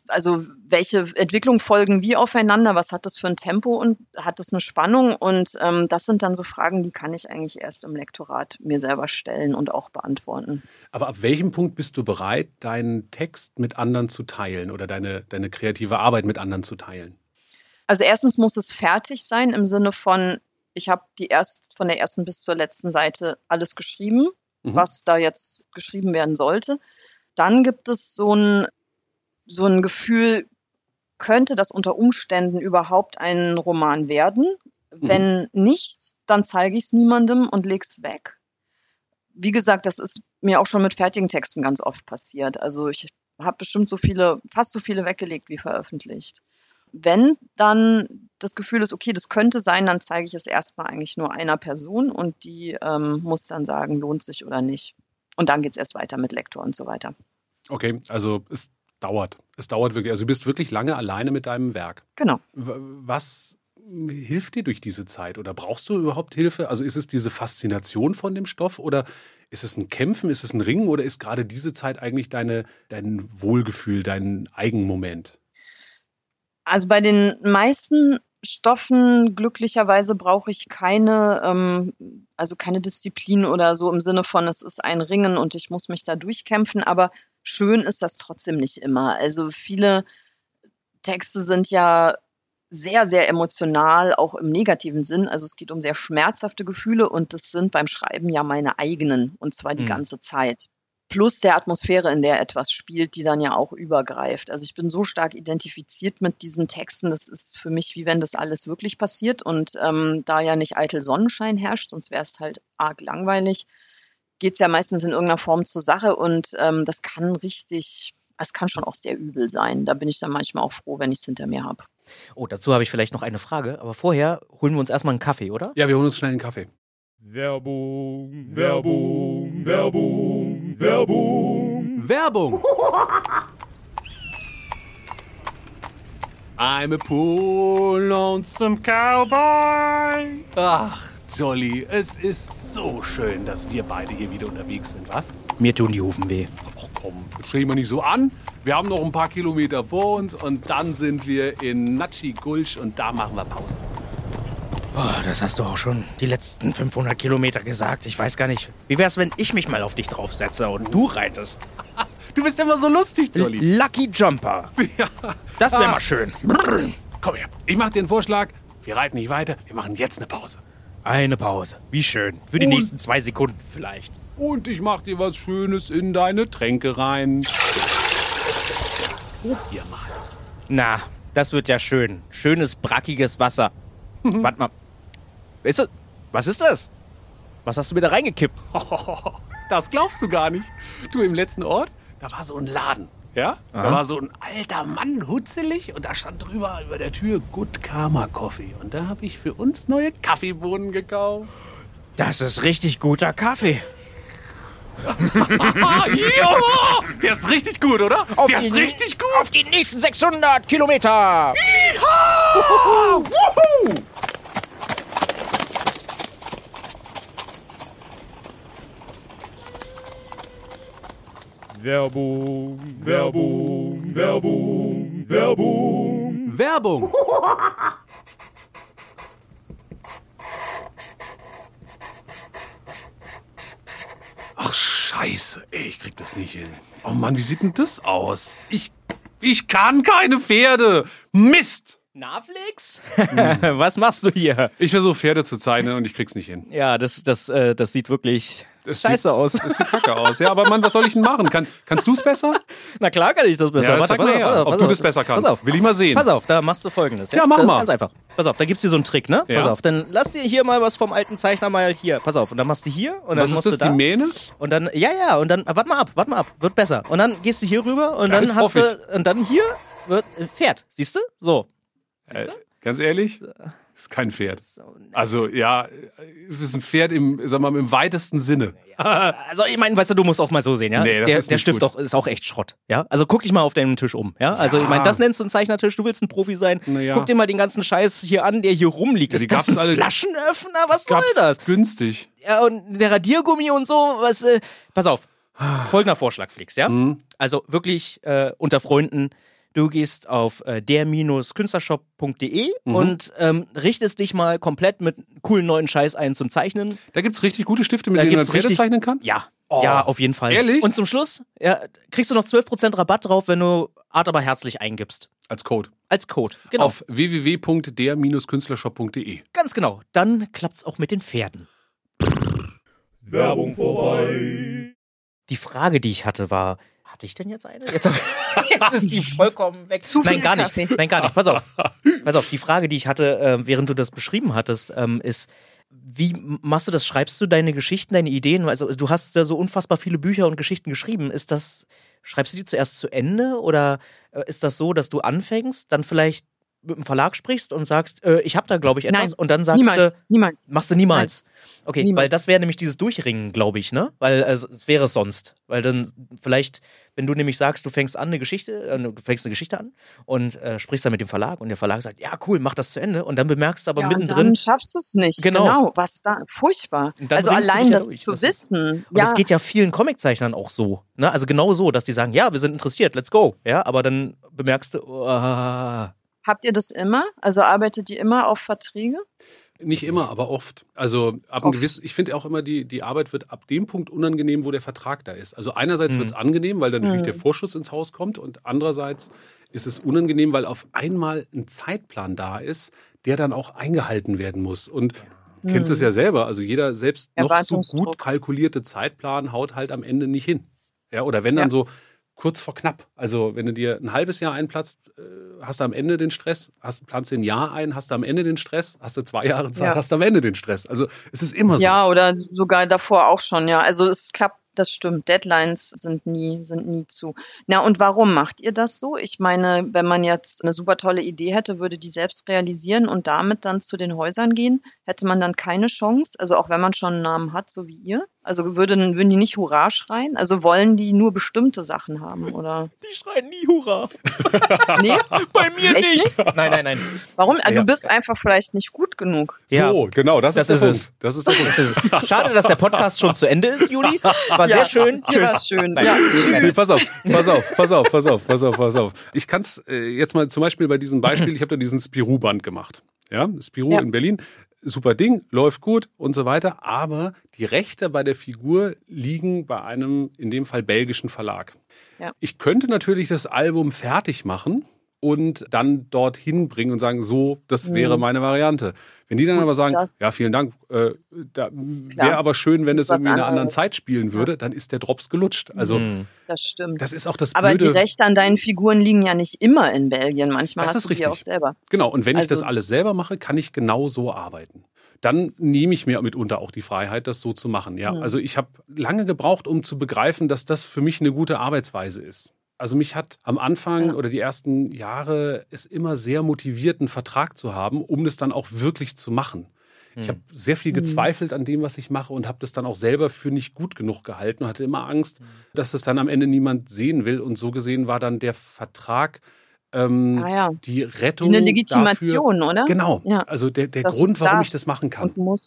Speaker 4: also welche Entwicklung folgen wie aufeinander, was hat das für ein Tempo und hat das eine Spannung? Und ähm, das sind dann so Fragen, die kann ich eigentlich erst im Lektorat mir selber stellen und auch beantworten.
Speaker 1: Aber ab welchem Punkt bist du bereit, deinen Text mit anderen zu teilen oder deine, deine kreative Arbeit mit anderen zu teilen?
Speaker 4: Also erstens muss es fertig sein im Sinne von, ich habe die erst von der ersten bis zur letzten Seite alles geschrieben,
Speaker 1: Mhm.
Speaker 4: was da jetzt geschrieben werden sollte. Dann gibt es so ein, so ein Gefühl, könnte das unter Umständen überhaupt ein Roman werden? Wenn nicht, dann zeige ich es niemandem und lege es weg. Wie gesagt, das ist mir auch schon mit fertigen Texten ganz oft passiert. Also ich habe bestimmt so viele, fast so viele weggelegt wie veröffentlicht. Wenn dann das Gefühl ist, okay, das könnte sein, dann zeige ich es erstmal eigentlich nur einer Person und die ähm, muss dann sagen, lohnt sich oder nicht. Und dann geht's erst weiter mit Lektor und so weiter.
Speaker 1: Okay, also es dauert. Es dauert wirklich. Also du bist wirklich lange alleine mit deinem Werk.
Speaker 4: Genau.
Speaker 1: Was hilft dir durch diese Zeit oder brauchst du überhaupt Hilfe? Also ist es diese Faszination von dem Stoff oder ist es ein Kämpfen, ist es ein Ringen oder ist gerade diese Zeit eigentlich deine, dein Wohlgefühl, dein Eigenmoment?
Speaker 4: Also bei den meisten Stoffen glücklicherweise brauche ich keine, ähm, also keine Disziplin oder so im Sinne von, es ist ein Ringen und ich muss mich da durchkämpfen, aber schön ist das trotzdem nicht immer. Also viele Texte sind ja sehr, sehr emotional, auch im negativen Sinn. Also es geht um sehr schmerzhafte Gefühle und das sind beim Schreiben ja meine eigenen und zwar die
Speaker 5: Mhm.
Speaker 4: ganze Zeit. Plus der Atmosphäre, in der etwas spielt, die dann ja auch übergreift. Also ich bin so stark identifiziert mit diesen Texten, das ist für mich wie wenn das alles wirklich passiert und ähm, da ja nicht eitel Sonnenschein herrscht, sonst wäre es halt arg langweilig, geht es ja meistens in irgendeiner Form zur Sache und ähm, das kann richtig, es kann schon auch sehr übel sein. Da bin ich dann manchmal auch froh, wenn ich es hinter mir habe.
Speaker 5: Oh, dazu habe ich vielleicht noch eine Frage, aber vorher holen wir uns erstmal einen Kaffee, oder?
Speaker 1: Ja, wir holen uns schnell einen Kaffee.
Speaker 2: Werbung, Werbung, Werbung, Werbung.
Speaker 1: Werbung! I'm a poor lonesome
Speaker 2: Cowboy.
Speaker 1: Ach, Jolly, es ist so schön, dass wir beide hier wieder unterwegs sind, was?
Speaker 5: Mir tun die Hufen weh.
Speaker 1: Ach komm, stell mal nicht so an. Wir haben noch ein paar Kilometer vor uns und dann sind wir in Natschi Gulch und da machen wir Pause.
Speaker 5: Oh, das hast du auch schon die letzten 500 Kilometer gesagt. Ich weiß gar nicht. Wie wär's, wenn ich mich mal auf dich draufsetze und du reitest?
Speaker 1: Du bist immer so lustig, Jolly.
Speaker 5: Lucky Jumper.
Speaker 1: Ja.
Speaker 5: Das wäre
Speaker 1: Ah.
Speaker 5: mal schön.
Speaker 1: Komm her, ich mach dir einen Vorschlag. Wir reiten nicht weiter, wir machen jetzt eine Pause.
Speaker 5: Eine Pause. Wie schön. Für die
Speaker 1: Und-
Speaker 5: nächsten zwei Sekunden vielleicht.
Speaker 1: Und ich mach dir was Schönes in deine Tränke rein. Probier mal.
Speaker 5: Na, das wird ja schön. Schönes, brackiges Wasser. Warte mal. Ist das, was ist das? Was hast du mir da reingekippt?
Speaker 1: Das glaubst du gar nicht. Du, im letzten Ort, da war so ein Laden. Ja? Da war so ein alter Mann, hutzelig, und da stand drüber über der Tür Good Karma Coffee. Und da habe ich für uns neue Kaffeebohnen gekauft.
Speaker 5: Das ist richtig guter Kaffee.
Speaker 1: Der ist richtig gut, oder? der ist richtig gut.
Speaker 5: Auf die nächsten 600 Kilometer.
Speaker 2: Werbung, Werbung, Werbung, Werbung.
Speaker 1: Werbung. Ach, scheiße. Ey, ich krieg das nicht hin. Oh Mann, wie sieht denn das aus? Ich, ich kann keine Pferde. Mist.
Speaker 5: Na, Flix? Was machst du hier?
Speaker 1: Ich versuche Pferde zu zeichnen und ich krieg's nicht hin.
Speaker 5: Ja, das, das, äh, das sieht wirklich
Speaker 1: Das
Speaker 5: scheiße
Speaker 1: sieht,
Speaker 5: aus.
Speaker 1: Das sieht kacke aus. Ja, aber Mann, was soll ich denn machen? Kann, kannst du's besser?
Speaker 5: Na klar kann ich das besser.
Speaker 1: Ja,
Speaker 5: Warte, pass
Speaker 1: mal her,
Speaker 5: pass auf,
Speaker 1: ob
Speaker 5: pass
Speaker 1: du
Speaker 5: auf.
Speaker 1: das besser kannst.
Speaker 5: Pass auf.
Speaker 1: Will ich mal sehen.
Speaker 5: Pass auf, da machst du folgendes.
Speaker 1: Ja, mach
Speaker 5: das ist
Speaker 1: mal.
Speaker 5: Ganz einfach. Pass auf, da gibt's dir so einen Trick, ne?
Speaker 1: Ja.
Speaker 5: Pass auf, dann lass dir hier mal was vom alten Zeichner mal hier. Pass auf, und dann machst du hier und dann
Speaker 1: Was ist
Speaker 5: musst
Speaker 1: das,
Speaker 5: du da.
Speaker 1: die Mähne?
Speaker 5: Und dann, ja, ja, und dann, warte mal ab, warte mal ab, wird besser. Und dann gehst du hier rüber und
Speaker 1: Ja,
Speaker 5: dann
Speaker 1: das
Speaker 5: hast du, und dann hier wird, Pferd, siehst du? So.
Speaker 1: Äh, ganz ehrlich, ist kein Pferd. Also ja, es ist ein Pferd im, sag mal, im weitesten Sinne.
Speaker 5: Also ich meine, weißt du, du musst auch mal so sehen, ja?
Speaker 1: Nee, das
Speaker 5: der
Speaker 1: ist
Speaker 5: der Stift auch, ist auch echt Schrott, ja? Also guck dich mal auf deinem Tisch um, ja? Also
Speaker 1: Ja.
Speaker 5: ich meine, das nennst du einen Zeichnertisch, du willst ein Profi sein.
Speaker 1: Ja.
Speaker 5: Guck dir mal den ganzen Scheiß hier an, der hier rumliegt.
Speaker 1: Ja,
Speaker 5: ist das ein
Speaker 1: alle-
Speaker 5: Flaschenöffner? Was soll das?
Speaker 1: günstig.
Speaker 5: Ja, und der Radiergummi und so, was, äh, pass auf. Folgender Vorschlag, Flix, ja?
Speaker 1: Mhm.
Speaker 5: Also wirklich äh, unter Freunden, du gehst auf äh, der-künstlershop.de
Speaker 1: Mhm.
Speaker 5: und ähm, richtest dich mal komplett mit coolen neuen Scheiß ein zum Zeichnen.
Speaker 1: Da gibt's richtig gute Stifte, mit
Speaker 5: Da
Speaker 1: denen man Pferde
Speaker 5: richtig-
Speaker 1: zeichnen kann?
Speaker 5: Ja.
Speaker 1: Oh,
Speaker 5: ja, auf jeden Fall.
Speaker 1: ehrlich?
Speaker 5: Und zum Schluss ja, kriegst du noch 12% Rabatt drauf, wenn du Art aber herzlich eingibst.
Speaker 1: Als Code.
Speaker 5: Als Code. Genau.
Speaker 1: Auf www.der-künstlershop.de.
Speaker 5: Ganz genau. Dann klappt's auch mit den Pferden.
Speaker 2: Werbung vorbei.
Speaker 5: Die Frage, die ich hatte, war, hatte ich denn jetzt eine? Jetzt, jetzt ist die vollkommen weg.
Speaker 4: Zu
Speaker 5: Nein, gar nicht.
Speaker 4: Kaffee.
Speaker 5: Nein, gar nicht. Pass auf. Pass auf, die Frage, die ich hatte, äh, während du das beschrieben hattest, ähm, ist, wie machst du das? Schreibst du deine Geschichten, deine Ideen? Also du hast ja so unfassbar viele Bücher und Geschichten geschrieben. Ist das, schreibst du die zuerst zu Ende oder äh, ist das so, dass du anfängst, dann vielleicht mit dem Verlag sprichst und sagst, äh, ich habe da glaube ich etwas
Speaker 4: Nein,
Speaker 5: und dann sagst
Speaker 4: Niemals.
Speaker 5: du,
Speaker 4: Niemals.
Speaker 5: Machst du niemals. Okay,
Speaker 4: Niemals.
Speaker 5: weil das wäre nämlich dieses Durchringen, glaube ich, ne? Weil also, es wäre es sonst. Weil dann vielleicht, wenn du nämlich sagst, du fängst an eine Geschichte, äh, du fängst eine Geschichte an und äh, sprichst dann mit dem Verlag und der Verlag sagt, ja cool, mach das zu Ende und dann bemerkst du aber
Speaker 4: ja,
Speaker 5: mittendrin,
Speaker 4: dann schaffst du es nicht.
Speaker 5: Genau.
Speaker 4: Genau. Was da, furchtbar. Also allein
Speaker 5: ja
Speaker 4: das
Speaker 5: durch.
Speaker 4: zu
Speaker 5: Das ist-
Speaker 4: wissen.
Speaker 5: und
Speaker 4: ja,
Speaker 5: das geht ja vielen Comiczeichnern auch so, ne? Also genau so, dass die sagen, ja, wir sind interessiert, let's go, ja, aber dann bemerkst du, oh,
Speaker 4: habt ihr das immer? Also arbeitet ihr immer auf Verträge?
Speaker 1: Nicht immer, aber oft. Also ab einem gewissen, ich finde auch immer, die, die Arbeit wird ab dem Punkt unangenehm, wo der Vertrag da ist. Also einerseits
Speaker 5: Mhm.
Speaker 1: wird's angenehm, weil dann natürlich der Vorschuss ins Haus kommt und andererseits ist es unangenehm, weil auf einmal ein Zeitplan da ist, der dann auch eingehalten werden muss. Und du kennst es ja selber, also jeder selbst noch so gut kalkulierte Zeitplan haut halt am Ende nicht hin. Ja, oder wenn dann
Speaker 4: Ja.
Speaker 1: so kurz vor knapp. Also wenn du dir ein halbes Jahr einplatzt, äh, hast du am Ende den Stress, hast, planst dir ein Jahr ein, hast du am Ende den Stress, hast du zwei Jahre Zeit,
Speaker 4: Ja.
Speaker 1: hast du am Ende den Stress. Also es ist immer so.
Speaker 4: Ja, oder sogar davor auch schon, ja. Also es klappt Das stimmt. Deadlines sind nie, sind nie zu. Na, und warum macht ihr das so? Ich meine, wenn man jetzt eine super tolle Idee hätte, würde die selbst realisieren und damit dann zu den Häusern gehen, hätte man dann keine Chance. Also auch wenn man schon einen Namen hat, so wie ihr. Also würden, würden die nicht Hurra schreien? Also wollen die nur bestimmte Sachen haben, oder?
Speaker 5: Die schreien nie Hurra.
Speaker 4: Nee?
Speaker 5: Bei mir
Speaker 4: Echt
Speaker 5: nicht. Nein, nein, nein.
Speaker 4: Warum? Also
Speaker 5: Ja.
Speaker 4: du bist einfach vielleicht nicht gut genug.
Speaker 5: Ja.
Speaker 1: So, genau, das,
Speaker 5: Das
Speaker 1: ist
Speaker 5: ist
Speaker 1: Punkt. Das ist der Punkt.
Speaker 5: Das ist Schade, dass der Podcast schon zu Ende ist, Juli. War sehr schön.
Speaker 4: Ja, war schön.
Speaker 5: Nein.
Speaker 4: Ja.
Speaker 1: Nee, pass auf, pass auf, pass auf, pass auf, pass auf, pass auf. Ich kann es äh, jetzt mal zum Beispiel bei diesem Beispiel, ich habe da diesen Spirou-Band gemacht. Ja, Spirou
Speaker 4: Ja.
Speaker 1: in Berlin. Super Ding, läuft gut und so weiter. Aber die Rechte bei der Figur liegen bei einem, in dem Fall belgischen Verlag.
Speaker 4: Ja.
Speaker 1: Ich könnte natürlich das Album fertig machen und dann dorthin bringen und sagen, so, das wäre meine Variante. Wenn die dann aber sagen, ja, vielen Dank, äh, da wäre aber schön, wenn es irgendwie in einer anderen. Zeit spielen würde, dann ist der Drops gelutscht. Also,
Speaker 5: Mhm.
Speaker 4: Das stimmt.
Speaker 1: das ist auch das
Speaker 4: Aber die
Speaker 1: Blöde.
Speaker 4: Rechte an deinen Figuren liegen ja nicht immer in Belgien. Manchmal
Speaker 1: Das
Speaker 4: hast
Speaker 1: ist
Speaker 4: du die auch
Speaker 1: richtig.
Speaker 4: selber.
Speaker 1: Genau, und wenn ich
Speaker 4: Also-
Speaker 1: das alles selber mache, kann ich genau so arbeiten. Dann nehme ich mir mitunter auch die Freiheit, das so zu machen. Ja,
Speaker 4: Ja.
Speaker 1: also ich habe lange gebraucht, um zu begreifen, dass das für mich eine gute Arbeitsweise ist. Also mich hat am Anfang
Speaker 4: Ja.
Speaker 1: oder die ersten Jahre es immer sehr motiviert, einen Vertrag zu haben, um das dann auch wirklich zu machen. Ich habe sehr viel gezweifelt an dem, was ich mache und habe das dann auch selber für nicht gut genug gehalten und hatte immer Angst, dass das dann am Ende niemand sehen will. Und so gesehen war dann der Vertrag ähm,
Speaker 4: Ah ja.
Speaker 1: die Rettung
Speaker 4: eine
Speaker 1: dafür.
Speaker 4: Legitimation, oder?
Speaker 1: Genau.
Speaker 4: Ja.
Speaker 1: Also der, der Grund, warum ich das machen kann.
Speaker 4: Und musst.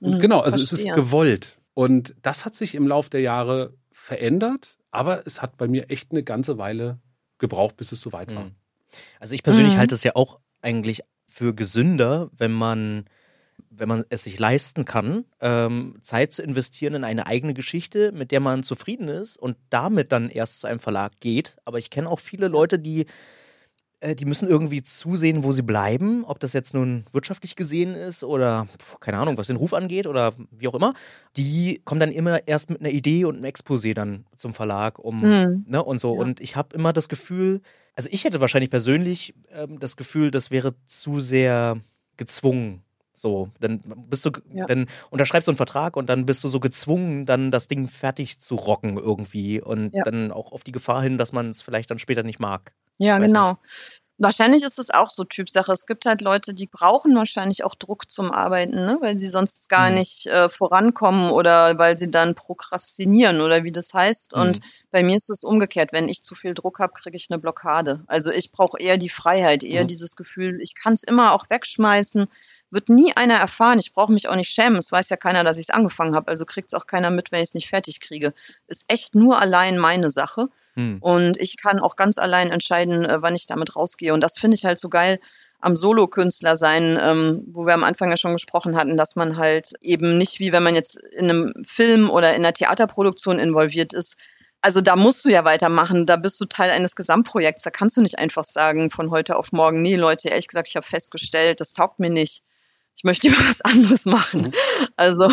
Speaker 1: Und
Speaker 4: Mhm,
Speaker 1: genau, also es ist
Speaker 4: verstehe.
Speaker 1: gewollt. Und das hat sich im Laufe der Jahre verändert, aber es hat bei mir echt eine ganze Weile gebraucht, bis es soweit war.
Speaker 5: Mhm. Also ich persönlich
Speaker 4: Mhm.
Speaker 5: halte es ja auch eigentlich für gesünder, wenn man, wenn man es sich leisten kann, ähm, Zeit zu investieren in eine eigene Geschichte, mit der man zufrieden ist und damit dann erst zu einem Verlag geht. Aber ich kenne auch viele Leute, die äh, die müssen irgendwie zusehen, wo sie bleiben, ob das jetzt nun wirtschaftlich gesehen ist oder keine Ahnung, was den Ruf angeht oder wie auch immer. Die kommen dann immer erst mit einer Idee und einem Exposé dann zum Verlag, um
Speaker 4: Mhm.
Speaker 5: ne, und so.
Speaker 4: Ja.
Speaker 5: Und ich habe immer das Gefühl, also ich hätte wahrscheinlich persönlich ähm, das Gefühl, das wäre zu sehr gezwungen. So, dann bist du,
Speaker 4: Ja.
Speaker 5: dann unterschreibst du einen Vertrag und dann bist du so gezwungen, dann das Ding fertig zu rocken irgendwie und
Speaker 4: Ja.
Speaker 5: dann auch auf die Gefahr hin, dass man es vielleicht dann später nicht mag.
Speaker 4: Ja, genau. Wahrscheinlich ist es auch so Typsache. Es gibt halt Leute, die brauchen wahrscheinlich auch Druck zum Arbeiten, ne? weil sie sonst gar
Speaker 5: Mhm.
Speaker 4: nicht äh, vorankommen oder weil sie dann prokrastinieren oder wie das heißt.
Speaker 5: Mhm.
Speaker 4: Und bei mir ist es umgekehrt. Wenn ich zu viel Druck habe, kriege ich eine Blockade. Also ich brauche eher die Freiheit, eher
Speaker 5: Mhm.
Speaker 4: dieses Gefühl, ich kann es immer auch wegschmeißen. Wird nie einer erfahren. Ich brauche mich auch nicht schämen. Es weiß ja keiner, dass ich es angefangen habe. Also kriegt es auch keiner mit, wenn ich es nicht fertig kriege. Ist echt nur allein meine Sache.
Speaker 5: Hm.
Speaker 4: Und ich kann auch ganz allein entscheiden, äh, wann ich damit rausgehe. Und das finde ich halt so geil am Solokünstler sein, ähm, wo wir am Anfang ja schon gesprochen hatten, dass man halt eben nicht wie wenn man jetzt in einem Film oder in einer Theaterproduktion involviert ist. Also da musst du ja weitermachen, da bist du Teil eines Gesamtprojekts. Da kannst du nicht einfach sagen von heute auf morgen, nee Leute, ehrlich gesagt, ich habe festgestellt, das taugt mir nicht. Ich möchte lieber was anderes machen. Also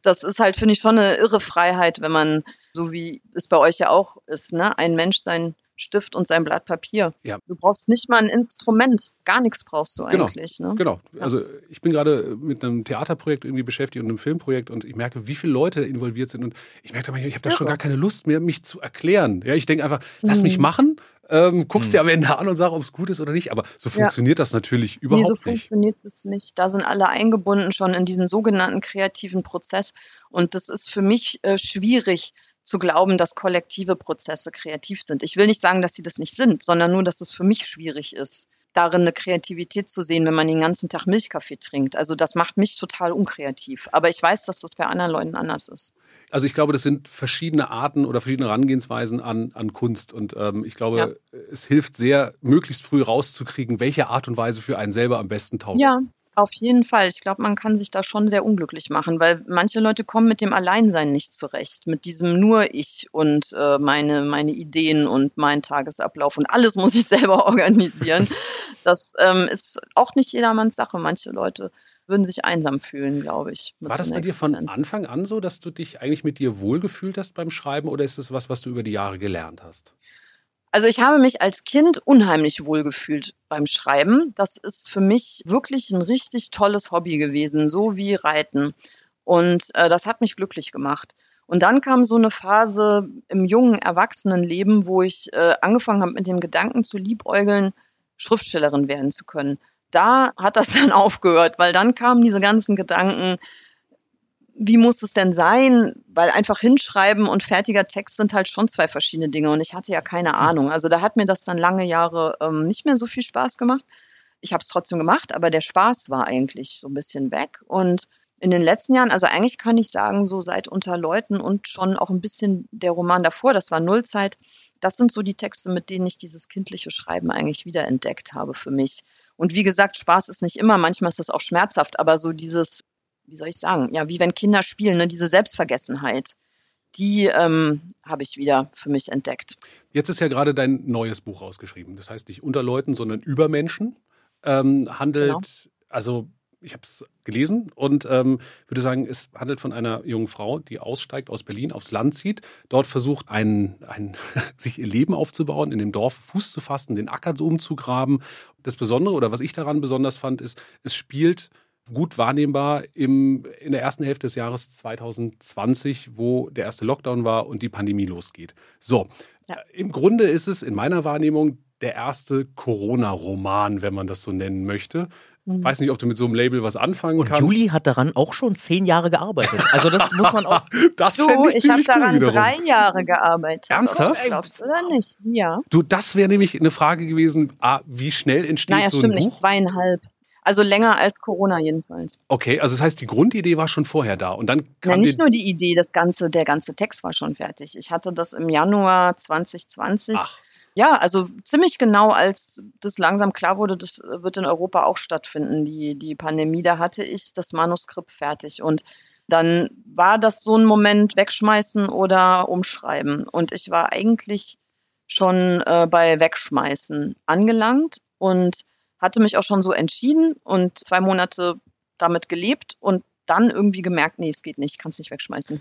Speaker 4: das ist halt, finde ich, schon eine irre Freiheit, wenn man, so wie es bei euch ja auch ist, ne, ein Mensch sein Stift und sein Blatt Papier.
Speaker 1: Ja.
Speaker 4: Du brauchst nicht mal ein Instrument. Gar nichts brauchst du
Speaker 1: Genau.
Speaker 4: eigentlich. Ne?
Speaker 1: Genau. Also ich bin gerade mit einem Theaterprojekt irgendwie beschäftigt und einem Filmprojekt und ich merke, wie viele Leute involviert sind und ich merke, manchmal, ich habe da schon gar keine Lust mehr, mich zu erklären. Ja, ich denke einfach, lass mich
Speaker 4: Mhm.
Speaker 1: machen, ähm, guckst dir am Ende an und sag, ob es gut ist oder nicht. Aber so
Speaker 4: Ja.
Speaker 1: funktioniert das natürlich
Speaker 4: Nee, so
Speaker 1: überhaupt nicht.
Speaker 4: funktioniert es nicht. Da sind alle eingebunden schon in diesen sogenannten kreativen Prozess. Und das ist für mich äh, schwierig zu glauben, dass kollektive Prozesse kreativ sind. Ich will nicht sagen, dass sie das nicht sind, sondern nur, dass es für mich schwierig ist, darin eine Kreativität zu sehen, wenn man den ganzen Tag Milchkaffee trinkt. Also das macht mich total unkreativ. Aber ich weiß, dass das bei anderen Leuten anders ist.
Speaker 1: Also ich glaube, das sind verschiedene Arten oder verschiedene Herangehensweisen an, an Kunst. Und ähm, ich glaube, es hilft sehr, möglichst früh rauszukriegen, welche Art und Weise für einen selber am besten taugt.
Speaker 4: Ja, auf jeden Fall. Ich glaube, man kann sich da schon sehr unglücklich machen, weil manche Leute kommen mit dem Alleinsein nicht zurecht, mit diesem nur ich und äh, meine, meine Ideen und mein Tagesablauf und alles muss ich selber organisieren. Das ähm, ist auch nicht jedermanns Sache. Manche Leute würden sich einsam fühlen, glaube ich.
Speaker 1: War das bei dir von. Anfang an so, dass du dich eigentlich mit dir wohlgefühlt hast beim Schreiben oder ist es was, was du über die Jahre gelernt hast?
Speaker 4: Also ich habe mich als Kind unheimlich wohlgefühlt beim Schreiben. Das ist für mich wirklich ein richtig tolles Hobby gewesen, so wie Reiten. Und äh, das hat mich glücklich gemacht. Und dann kam so eine Phase im jungen Erwachsenenleben, wo ich äh, angefangen habe, mit dem Gedanken zu liebäugeln, Schriftstellerin werden zu können. Da hat das dann aufgehört, weil dann kamen diese ganzen Gedanken, wie muss es denn sein? Weil einfach hinschreiben und fertiger Text sind halt schon zwei verschiedene Dinge und ich hatte ja keine Ahnung. Also da hat mir das dann lange Jahre ähm, nicht mehr so viel Spaß gemacht. Ich habe es trotzdem gemacht, aber der Spaß war eigentlich so ein bisschen weg. Und in den letzten Jahren, also eigentlich kann ich sagen, so seit unter Leuten und schon auch ein bisschen der Roman davor, das war Nullzeit, das sind so die Texte, mit denen ich dieses kindliche Schreiben eigentlich wiederentdeckt habe für mich. Und wie gesagt, Spaß ist nicht immer, manchmal ist das auch schmerzhaft, aber so dieses wie soll ich sagen, ja, wie wenn Kinder spielen, ne, diese Selbstvergessenheit, die ähm, habe ich wieder für mich entdeckt.
Speaker 1: Jetzt ist ja gerade dein neues Buch rausgeschrieben. Das heißt nicht unter Leuten, sondern über Menschen. Ähm, handelt, genau. also ich habe es gelesen und ähm, würde sagen, es handelt von einer jungen Frau, die aussteigt aus Berlin, aufs Land zieht, dort versucht, ein, ein, sich ihr Leben aufzubauen, in dem Dorf Fuß zu fassen, den Acker umzugraben. Das Besondere oder was ich daran besonders fand, ist, es spielt gut wahrnehmbar im, in der ersten Hälfte des Jahres 2020, wo der erste Lockdown war und die Pandemie losgeht. So, ja. im Grunde ist es in meiner Wahrnehmung der erste Corona-Roman, wenn man das so nennen möchte. Mhm. Weiß nicht, ob du mit so einem Label was anfangen
Speaker 5: und
Speaker 1: kannst.
Speaker 5: Juli hat daran auch schon zehn Jahre gearbeitet. Also das muss man auch.
Speaker 1: das
Speaker 4: du,
Speaker 1: ich,
Speaker 4: ich habe daran cool drei Jahre gearbeitet.
Speaker 1: Ernsthaft?
Speaker 4: Glaubst du oder nicht? Ja.
Speaker 1: Du, das wäre nämlich eine Frage gewesen. Ah, wie schnell entsteht
Speaker 4: naja,
Speaker 1: so ein
Speaker 4: Buch?
Speaker 1: Nicht,
Speaker 4: zweieinhalb. Also länger als Corona jedenfalls.
Speaker 1: Okay, also das heißt, die Grundidee war schon vorher da und dann kam
Speaker 4: ja, nicht nur die Idee, das ganze, der ganze Text war schon fertig. Ich hatte das im Januar 2020. Ach. Ja, also ziemlich genau, als das langsam klar wurde, das wird in Europa auch stattfinden, die, die Pandemie, da hatte ich das Manuskript fertig und dann war das so ein Moment wegschmeißen oder umschreiben. Und ich war eigentlich schon äh, bei Wegschmeißen angelangt und hatte mich auch schon so entschieden und zwei Monate damit gelebt und dann irgendwie gemerkt, nee, es geht nicht, kannst nicht wegschmeißen.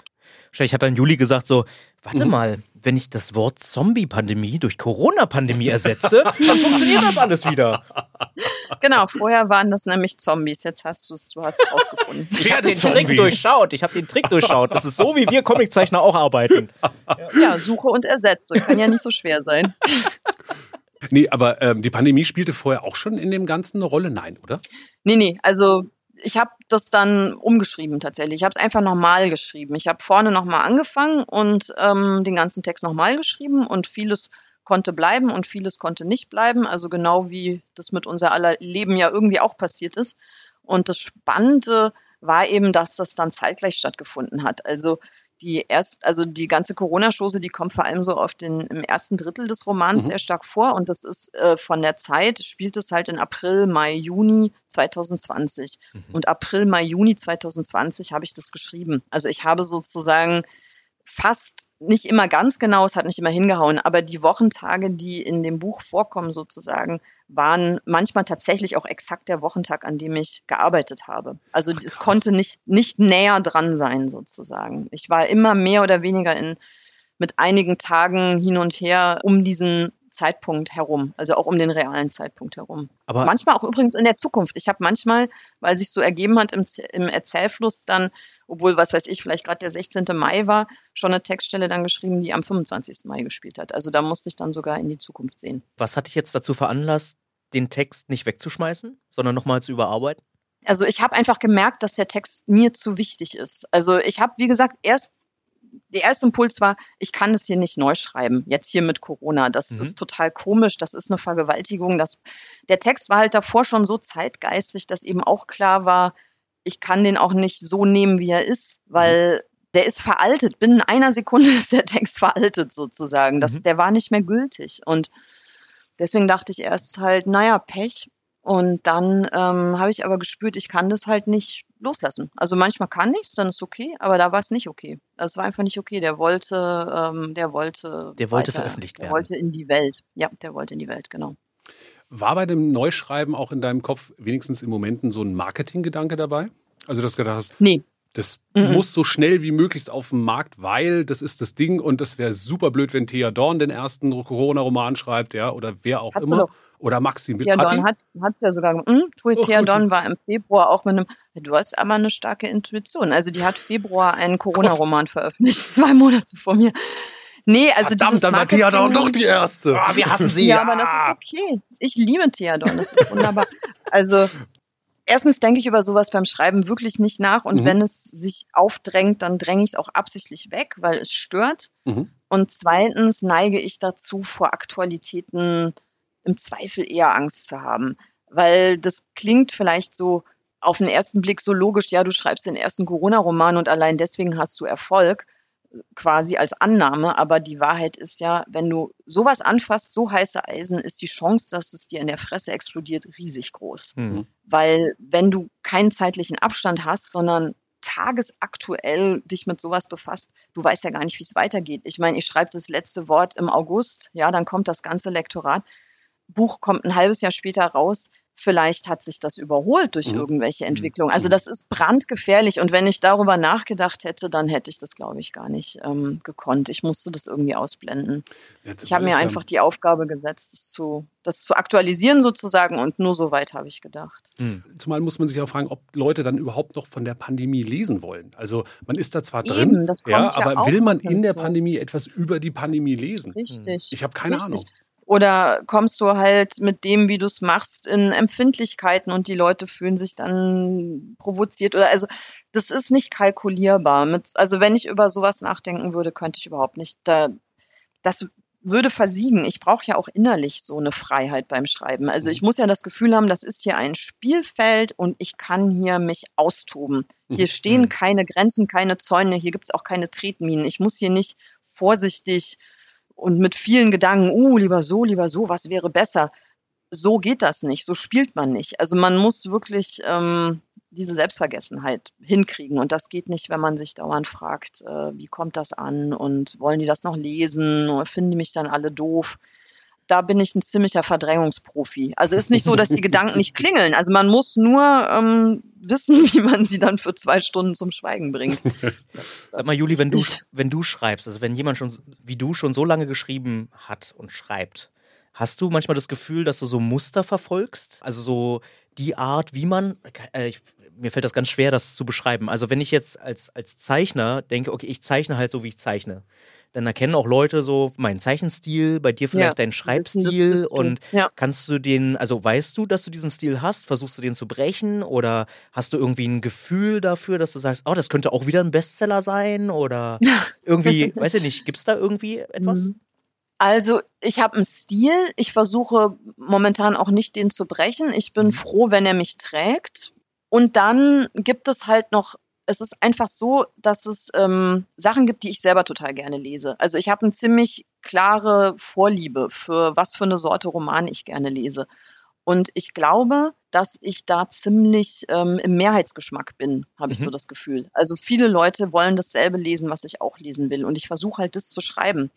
Speaker 5: Ich hatte dann Juli gesagt so, warte mhm. mal, wenn ich das Wort Zombie-Pandemie durch Corona-Pandemie ersetze, dann funktioniert das alles wieder.
Speaker 4: Genau, vorher waren das nämlich Zombies, jetzt hast du es, du hast es rausgefunden.
Speaker 5: Ich habe den Trick durchschaut, ich habe den Trick durchschaut. Das ist so, wie wir Comiczeichner auch arbeiten.
Speaker 4: Ja, suche und ersetze, kann ja nicht so schwer sein.
Speaker 1: Nee, aber ähm, die Pandemie spielte vorher auch schon in dem Ganzen eine Rolle? Nein, oder?
Speaker 4: Nee, nee, also ich habe das dann umgeschrieben tatsächlich. Ich habe es einfach nochmal geschrieben. Ich habe vorne nochmal angefangen und ähm, den ganzen Text nochmal geschrieben und vieles konnte bleiben und vieles konnte nicht bleiben. Also genau wie das mit unser aller Leben ja irgendwie auch passiert ist. Und das Spannende war eben, dass das dann zeitgleich stattgefunden hat. Also die erst, also die ganze Corona-Chose, die kommt vor allem so auf den im ersten Drittel des Romans mhm. sehr stark vor und das ist äh, von der Zeit spielt es halt in April, Mai, Juni 2020 mhm. und April, Mai, Juni 2020 habe ich das geschrieben. Also ich habe sozusagen fast nicht immer ganz genau, es hat nicht immer hingehauen, aber die Wochentage, die in dem Buch vorkommen sozusagen, waren manchmal tatsächlich auch exakt der Wochentag, an dem ich gearbeitet habe. Also Ach, es konnte nicht, nicht näher dran sein sozusagen. Ich war immer mehr oder weniger in, mit einigen Tagen hin und her um diesen Zeitpunkt herum, also auch um den realen Zeitpunkt herum. Aber manchmal auch übrigens in der Zukunft. Ich habe manchmal, weil sich so ergeben hat im, im Erzählfluss dann, obwohl, was weiß ich, vielleicht gerade der 16. Mai war, schon eine Textstelle dann geschrieben, die am 25. Mai gespielt hat. Also da musste ich dann sogar in die Zukunft sehen.
Speaker 5: Was hat dich jetzt dazu veranlasst, den Text nicht wegzuschmeißen, sondern nochmal zu überarbeiten?
Speaker 4: Also ich habe einfach gemerkt, dass der Text mir zu wichtig ist. Also ich habe, wie gesagt, erst der erste Impuls war, ich kann das hier nicht neu schreiben, jetzt hier mit Corona. Das mhm. ist total komisch, das ist eine Vergewaltigung. Das, der Text war halt davor schon so zeitgeistig, dass eben auch klar war, ich kann den auch nicht so nehmen, wie er ist, weil mhm. der ist veraltet. Binnen einer Sekunde ist der Text veraltet sozusagen. Das, mhm. Der war nicht mehr gültig. Und deswegen dachte ich erst halt, naja, Pech. Und dann ähm, habe ich aber gespürt, ich kann das halt nicht loslassen. Also manchmal kann ich es, dann ist okay, aber da war es nicht okay. Es war einfach nicht okay. Der wollte, ähm, der wollte.
Speaker 5: Der wollte weiter, veröffentlicht
Speaker 4: werden.
Speaker 5: Der
Speaker 4: wollte in die Welt. Ja, der wollte in die Welt, genau.
Speaker 1: War bei dem Neuschreiben auch in deinem Kopf wenigstens im Momenten so ein Marketinggedanke dabei? Also dass du gedacht hast,
Speaker 4: nee.
Speaker 1: Das mhm. muss so schnell wie möglichst auf den Markt, weil das ist das Ding und das wäre super blöd, wenn Thea Dorn den ersten Corona-Roman schreibt, ja, oder wer auch hat immer. Oder Maxi
Speaker 4: mit. Thea Dorn hat, hat ja sogar, mh, hm, Thea Dorn war im Februar auch mit einem, du hast aber eine starke Intuition. Also die hat Februar einen Corona-Roman veröffentlicht, zwei Monate vor mir. Nee, also
Speaker 1: Verdammt, dann war Thea Dorn doch die erste.
Speaker 5: Oh, wir hassen sie.
Speaker 4: Ja, ja, aber das ist okay. Ich liebe Thea Dorn, das ist wunderbar. Also erstens denke ich über sowas beim Schreiben wirklich nicht nach und mhm. wenn es sich aufdrängt, dann dränge ich es auch absichtlich weg, weil es stört. Mhm. Und zweitens neige ich dazu, vor Aktualitäten im Zweifel eher Angst zu haben, weil das klingt vielleicht so auf den ersten Blick so logisch, ja, du schreibst den ersten Corona-Roman und allein deswegen hast du Erfolg quasi als Annahme, aber die Wahrheit ist ja, wenn du sowas anfasst, so heiße Eisen, ist die Chance, dass es dir in der Fresse explodiert, riesig groß. Mhm. Weil wenn du keinen zeitlichen Abstand hast, sondern tagesaktuell dich mit sowas befasst, du weißt ja gar nicht, wie es weitergeht. Ich meine, ich schreibe das letzte Wort im August, ja, dann kommt das ganze Lektorat. Buch kommt ein halbes Jahr später raus. Vielleicht hat sich das überholt durch mhm. irgendwelche mhm. Entwicklungen. Also mhm. das ist brandgefährlich. Und wenn ich darüber nachgedacht hätte, dann hätte ich das, glaube ich, gar nicht ähm, gekonnt. Ich musste das irgendwie ausblenden. Jetzt ich habe mir einfach die Aufgabe gesetzt, das zu, das zu aktualisieren sozusagen. Und nur so weit habe ich gedacht.
Speaker 1: Mhm. Zumal muss man sich auch fragen, ob Leute dann überhaupt noch von der Pandemie lesen wollen. Also man ist da zwar Eben, drin, ja, aber will man in der Pandemie etwas über die Pandemie lesen?
Speaker 4: Richtig.
Speaker 1: Ich habe keine
Speaker 4: Richtig.
Speaker 1: Ahnung.
Speaker 4: Oder kommst du halt mit dem, wie du es machst, in Empfindlichkeiten und die Leute fühlen sich dann provoziert oder also das ist nicht kalkulierbar. Mit, also wenn ich über sowas nachdenken würde, könnte ich überhaupt nicht. Da, das würde versiegen. Ich brauche ja auch innerlich so eine Freiheit beim Schreiben. Also ich muss ja das Gefühl haben, das ist hier ein Spielfeld und ich kann hier mich austoben. Hier mhm. stehen mhm. keine Grenzen, keine Zäune, hier gibt es auch keine Tretminen. Ich muss hier nicht vorsichtig und mit vielen Gedanken, uh, lieber so, lieber so, was wäre besser. So geht das nicht, so spielt man nicht. Also man muss wirklich ähm, diese Selbstvergessenheit hinkriegen. Und das geht nicht, wenn man sich dauernd fragt, äh, wie kommt das an und wollen die das noch lesen oder finden die mich dann alle doof da bin ich ein ziemlicher Verdrängungsprofi. Also ist nicht so, dass die Gedanken nicht klingeln. Also man muss nur ähm, wissen, wie man sie dann für zwei Stunden zum Schweigen bringt.
Speaker 5: Sag mal, Juli, wenn du, wenn du schreibst, also wenn jemand schon wie du schon so lange geschrieben hat und schreibt, hast du manchmal das Gefühl, dass du so Muster verfolgst? Also so die Art, wie man, äh, ich, mir fällt das ganz schwer, das zu beschreiben. Also wenn ich jetzt als, als Zeichner denke, okay, ich zeichne halt so, wie ich zeichne dann erkennen auch Leute so meinen Zeichenstil, bei dir vielleicht ja, deinen Schreibstil und ja. kannst du den, also weißt du, dass du diesen Stil hast, versuchst du den zu brechen oder hast du irgendwie ein Gefühl dafür, dass du sagst, oh, das könnte auch wieder ein Bestseller sein oder irgendwie, weiß ich nicht, gibt es da irgendwie etwas? Mhm.
Speaker 4: Also ich habe einen Stil, ich versuche momentan auch nicht den zu brechen. Ich bin mhm. froh, wenn er mich trägt. Und dann gibt es halt noch es ist einfach so, dass es ähm, Sachen gibt, die ich selber total gerne lese. Also ich habe eine ziemlich klare Vorliebe für was für eine Sorte Roman ich gerne lese. Und ich glaube, dass ich da ziemlich ähm, im Mehrheitsgeschmack bin, habe ich mhm. so das Gefühl. Also viele Leute wollen dasselbe lesen, was ich auch lesen will. Und ich versuche halt das zu schreiben.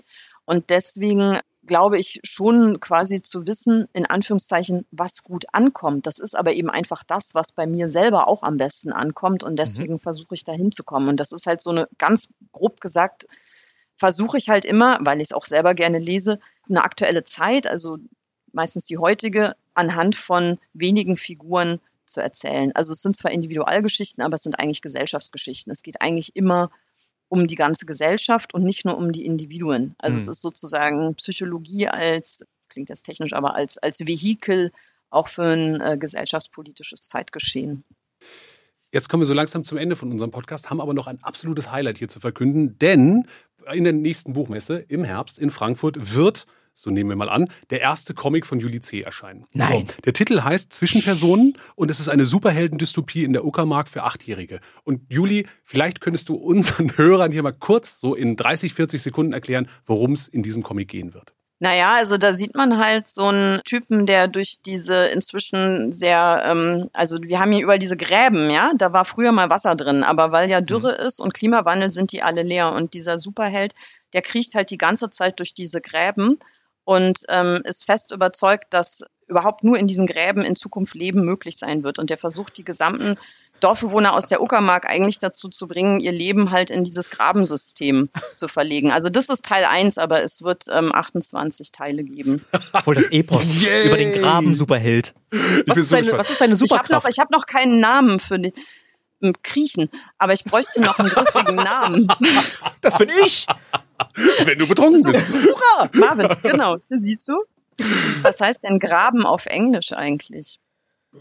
Speaker 4: Und deswegen glaube ich schon quasi zu wissen, in Anführungszeichen, was gut ankommt. Das ist aber eben einfach das, was bei mir selber auch am besten ankommt. Und mhm. deswegen mhm. versuche ich da hinzukommen. Und das ist halt so eine ganz grob gesagt, versuche ich halt immer, weil ich es auch selber gerne lese, eine aktuelle Zeit, also meistens die heutige, anhand von wenigen Figuren zu erzählen. Also es sind zwar Individualgeschichten, aber es sind eigentlich Gesellschaftsgeschichten. Es geht eigentlich immer um die ganze Gesellschaft und nicht nur um die Individuen. Also mhm. es ist sozusagen Psychologie als, klingt jetzt technisch, aber als, als Vehikel auch für ein äh, gesellschaftspolitisches Zeitgeschehen.
Speaker 1: Jetzt kommen wir so langsam zum Ende von unserem Podcast, haben aber noch ein absolutes Highlight hier zu verkünden, denn in der nächsten Buchmesse im Herbst in Frankfurt wird so nehmen wir mal an, der erste Comic von Julie C. erscheinen.
Speaker 5: Nein.
Speaker 1: So, der Titel heißt Zwischenpersonen und es ist eine Superheldendystopie in der Uckermark für Achtjährige. Und Julie, vielleicht könntest du unseren Hörern hier mal kurz so in 30, 40 Sekunden erklären, worum es in diesem Comic gehen wird.
Speaker 4: Naja, also da sieht man halt so einen Typen, der durch diese inzwischen sehr, ähm, also wir haben hier überall diese Gräben, ja, da war früher mal Wasser drin, aber weil ja Dürre mhm. ist und Klimawandel sind die alle leer und dieser Superheld, der kriecht halt die ganze Zeit durch diese Gräben und ähm, ist fest überzeugt, dass überhaupt nur in diesen Gräben in Zukunft Leben möglich sein wird. Und der versucht, die gesamten Dorfbewohner aus der Uckermark eigentlich dazu zu bringen, ihr Leben halt in dieses Grabensystem zu verlegen. Also das ist Teil 1, aber es wird ähm, 28 Teile geben.
Speaker 5: Voll das Epos
Speaker 1: Yay.
Speaker 5: über den Graben-Superheld. Was,
Speaker 1: bin
Speaker 5: ist
Speaker 1: so
Speaker 5: seine- was ist seine
Speaker 4: Ich habe noch,
Speaker 5: Superkraft?
Speaker 4: ich hab noch keinen Namen für den ähm, Kriechen, aber ich bräuchte noch einen griffigen Namen.
Speaker 5: Das bin ich!
Speaker 1: Wenn du betrunken bist.
Speaker 4: Marvin, genau, siehst du? Was heißt denn Graben auf Englisch eigentlich?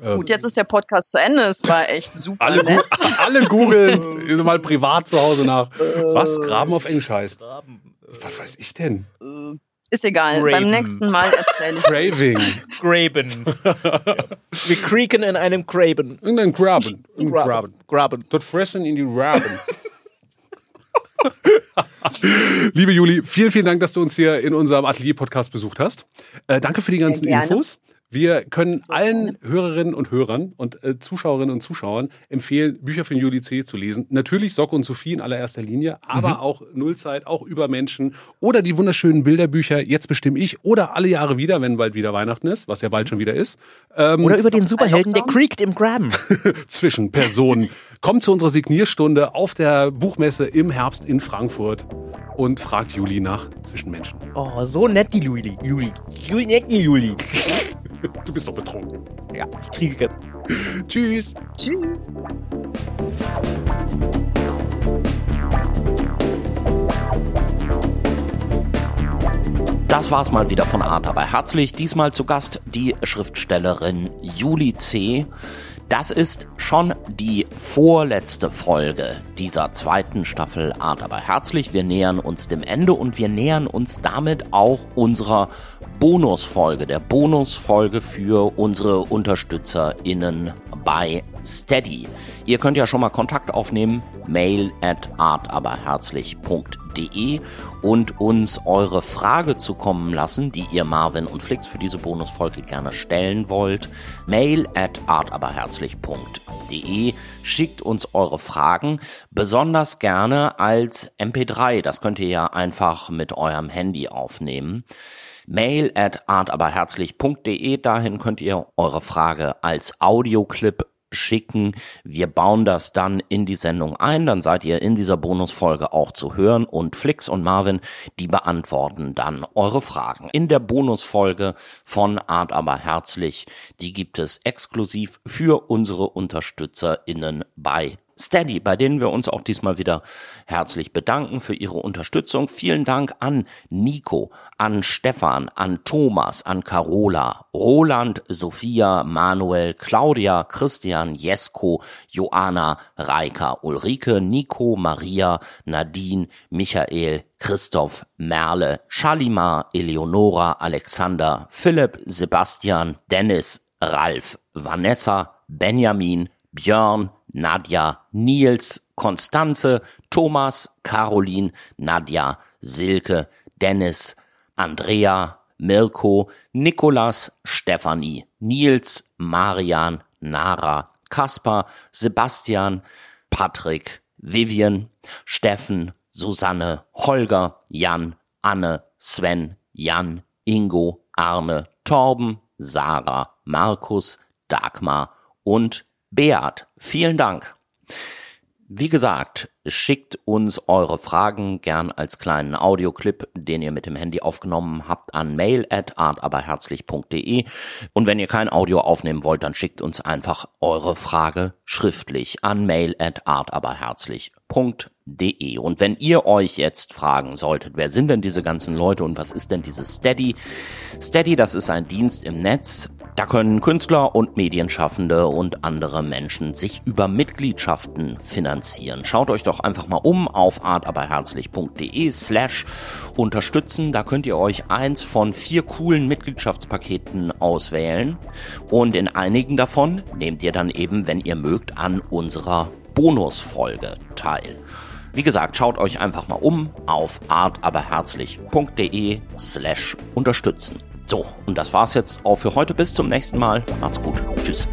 Speaker 4: Gut, jetzt ist der Podcast zu Ende. Es war echt super
Speaker 1: Alle,
Speaker 4: nett.
Speaker 1: gu alle googeln mal privat zu Hause nach, was Graben auf Englisch heißt. Was weiß ich denn?
Speaker 4: Ist egal.
Speaker 5: Graben.
Speaker 4: Beim nächsten Mal erzähle ich.
Speaker 1: Craving.
Speaker 5: Graben. Wir creaken in einem Graben.
Speaker 1: Irgendein Graben. Irgendein Graben.
Speaker 5: Graben.
Speaker 1: Dort fressen in die Raben. Liebe Juli, vielen, vielen Dank, dass du uns hier in unserem Atelier-Podcast besucht hast. Äh, danke für die ganzen. Infos. Wir können allen Hörerinnen und Hörern und äh, Zuschauerinnen und Zuschauern empfehlen, Bücher von Juli C. zu lesen. Natürlich Socke und Sophie in allererster Linie, aber auch Nullzeit, auch über Menschen oder die wunderschönen Bilderbücher Jetzt bestimme ich oder alle Jahre wieder, wenn bald wieder Weihnachten ist, was ja bald schon wieder ist. Ähm,
Speaker 5: Oder über den Superhelden, der creakt im Graben.
Speaker 1: zwischen Personen. Kommt zu unserer Signierstunde auf der Buchmesse im Herbst in Frankfurt und fragt Juli nach Zwischenmenschen.
Speaker 5: Oh, so nett die Juli. Juli. Juli, nett die Juli.
Speaker 1: Du bist doch betrunken.
Speaker 5: Ja, ich kriege.
Speaker 1: Tschüss.
Speaker 4: Tschüss.
Speaker 3: Das war's mal wieder von Art aber herzlich. Diesmal zu Gast die Schriftstellerin Juli C. Das ist schon die vorletzte Folge dieser zweiten Staffel Art aber herzlich. Wir nähern uns dem Ende und wir nähern uns damit auch unserer Bonusfolge, der Bonusfolge für unsere UnterstützerInnen bei Steady. Ihr könnt ja schon mal Kontakt aufnehmen, mail at artaberherzlich.de und uns eure Frage zukommen lassen, die ihr Marvin und Flix für diese Bonusfolge gerne stellen wollt. Mail at artaberherzlich.de. Schickt uns eure Fragen, besonders gerne als MP3. Das könnt ihr ja einfach mit eurem Handy aufnehmen mail at artaberherzlich.de. Dahin könnt ihr eure Frage als Audioclip schicken. Wir bauen das dann in die Sendung ein. Dann seid ihr in dieser Bonusfolge auch zu hören und Flix und Marvin, die beantworten dann eure Fragen. In der Bonusfolge von Art aber herzlich, die gibt es exklusiv für unsere UnterstützerInnen bei Steady, bei denen wir uns auch diesmal wieder herzlich bedanken für ihre Unterstützung. Vielen Dank an Nico, an Stefan, an Thomas, an Carola, Roland, Sophia, Manuel, Claudia, Christian, Jesko, Joanna, Reika, Ulrike, Nico, Maria, Nadine, Michael, Christoph, Merle, Shalimar, Eleonora, Alexander, Philipp, Sebastian, Dennis, Ralf, Vanessa, Benjamin, Björn, Nadja, Nils, Konstanze, Thomas, Caroline, Nadja, Silke, Dennis, Andrea, Mirko, Nikolas, Stefanie, Nils, Marian, Nara, Kaspar, Sebastian, Patrick, Vivian, Steffen, Susanne, Holger, Jan, Anne, Sven, Jan, Ingo, Arne, Torben, Sarah, Markus, Dagmar und Beat. Vielen Dank. Wie gesagt, schickt uns eure Fragen gern als kleinen Audioclip, den ihr mit dem Handy aufgenommen habt, an mail at artaberherzlich.de. Und wenn ihr kein Audio aufnehmen wollt, dann schickt uns einfach eure Frage schriftlich an mail at artaberherzlich.de. Und wenn ihr euch jetzt fragen solltet, wer sind denn diese ganzen Leute und was ist denn dieses Steady? Steady, das ist ein Dienst im Netz, da können Künstler und Medienschaffende und andere Menschen sich über Mitgliedschaften finanzieren. Schaut euch doch einfach mal um auf artaberherzlich.de slash unterstützen. Da könnt ihr euch eins von vier coolen Mitgliedschaftspaketen auswählen. Und in einigen davon nehmt ihr dann eben, wenn ihr mögt, an unserer Bonusfolge teil. Wie gesagt, schaut euch einfach mal um auf artaberherzlich.de slash unterstützen. So, und das war's jetzt auch für heute. Bis zum nächsten Mal. Macht's gut. Tschüss.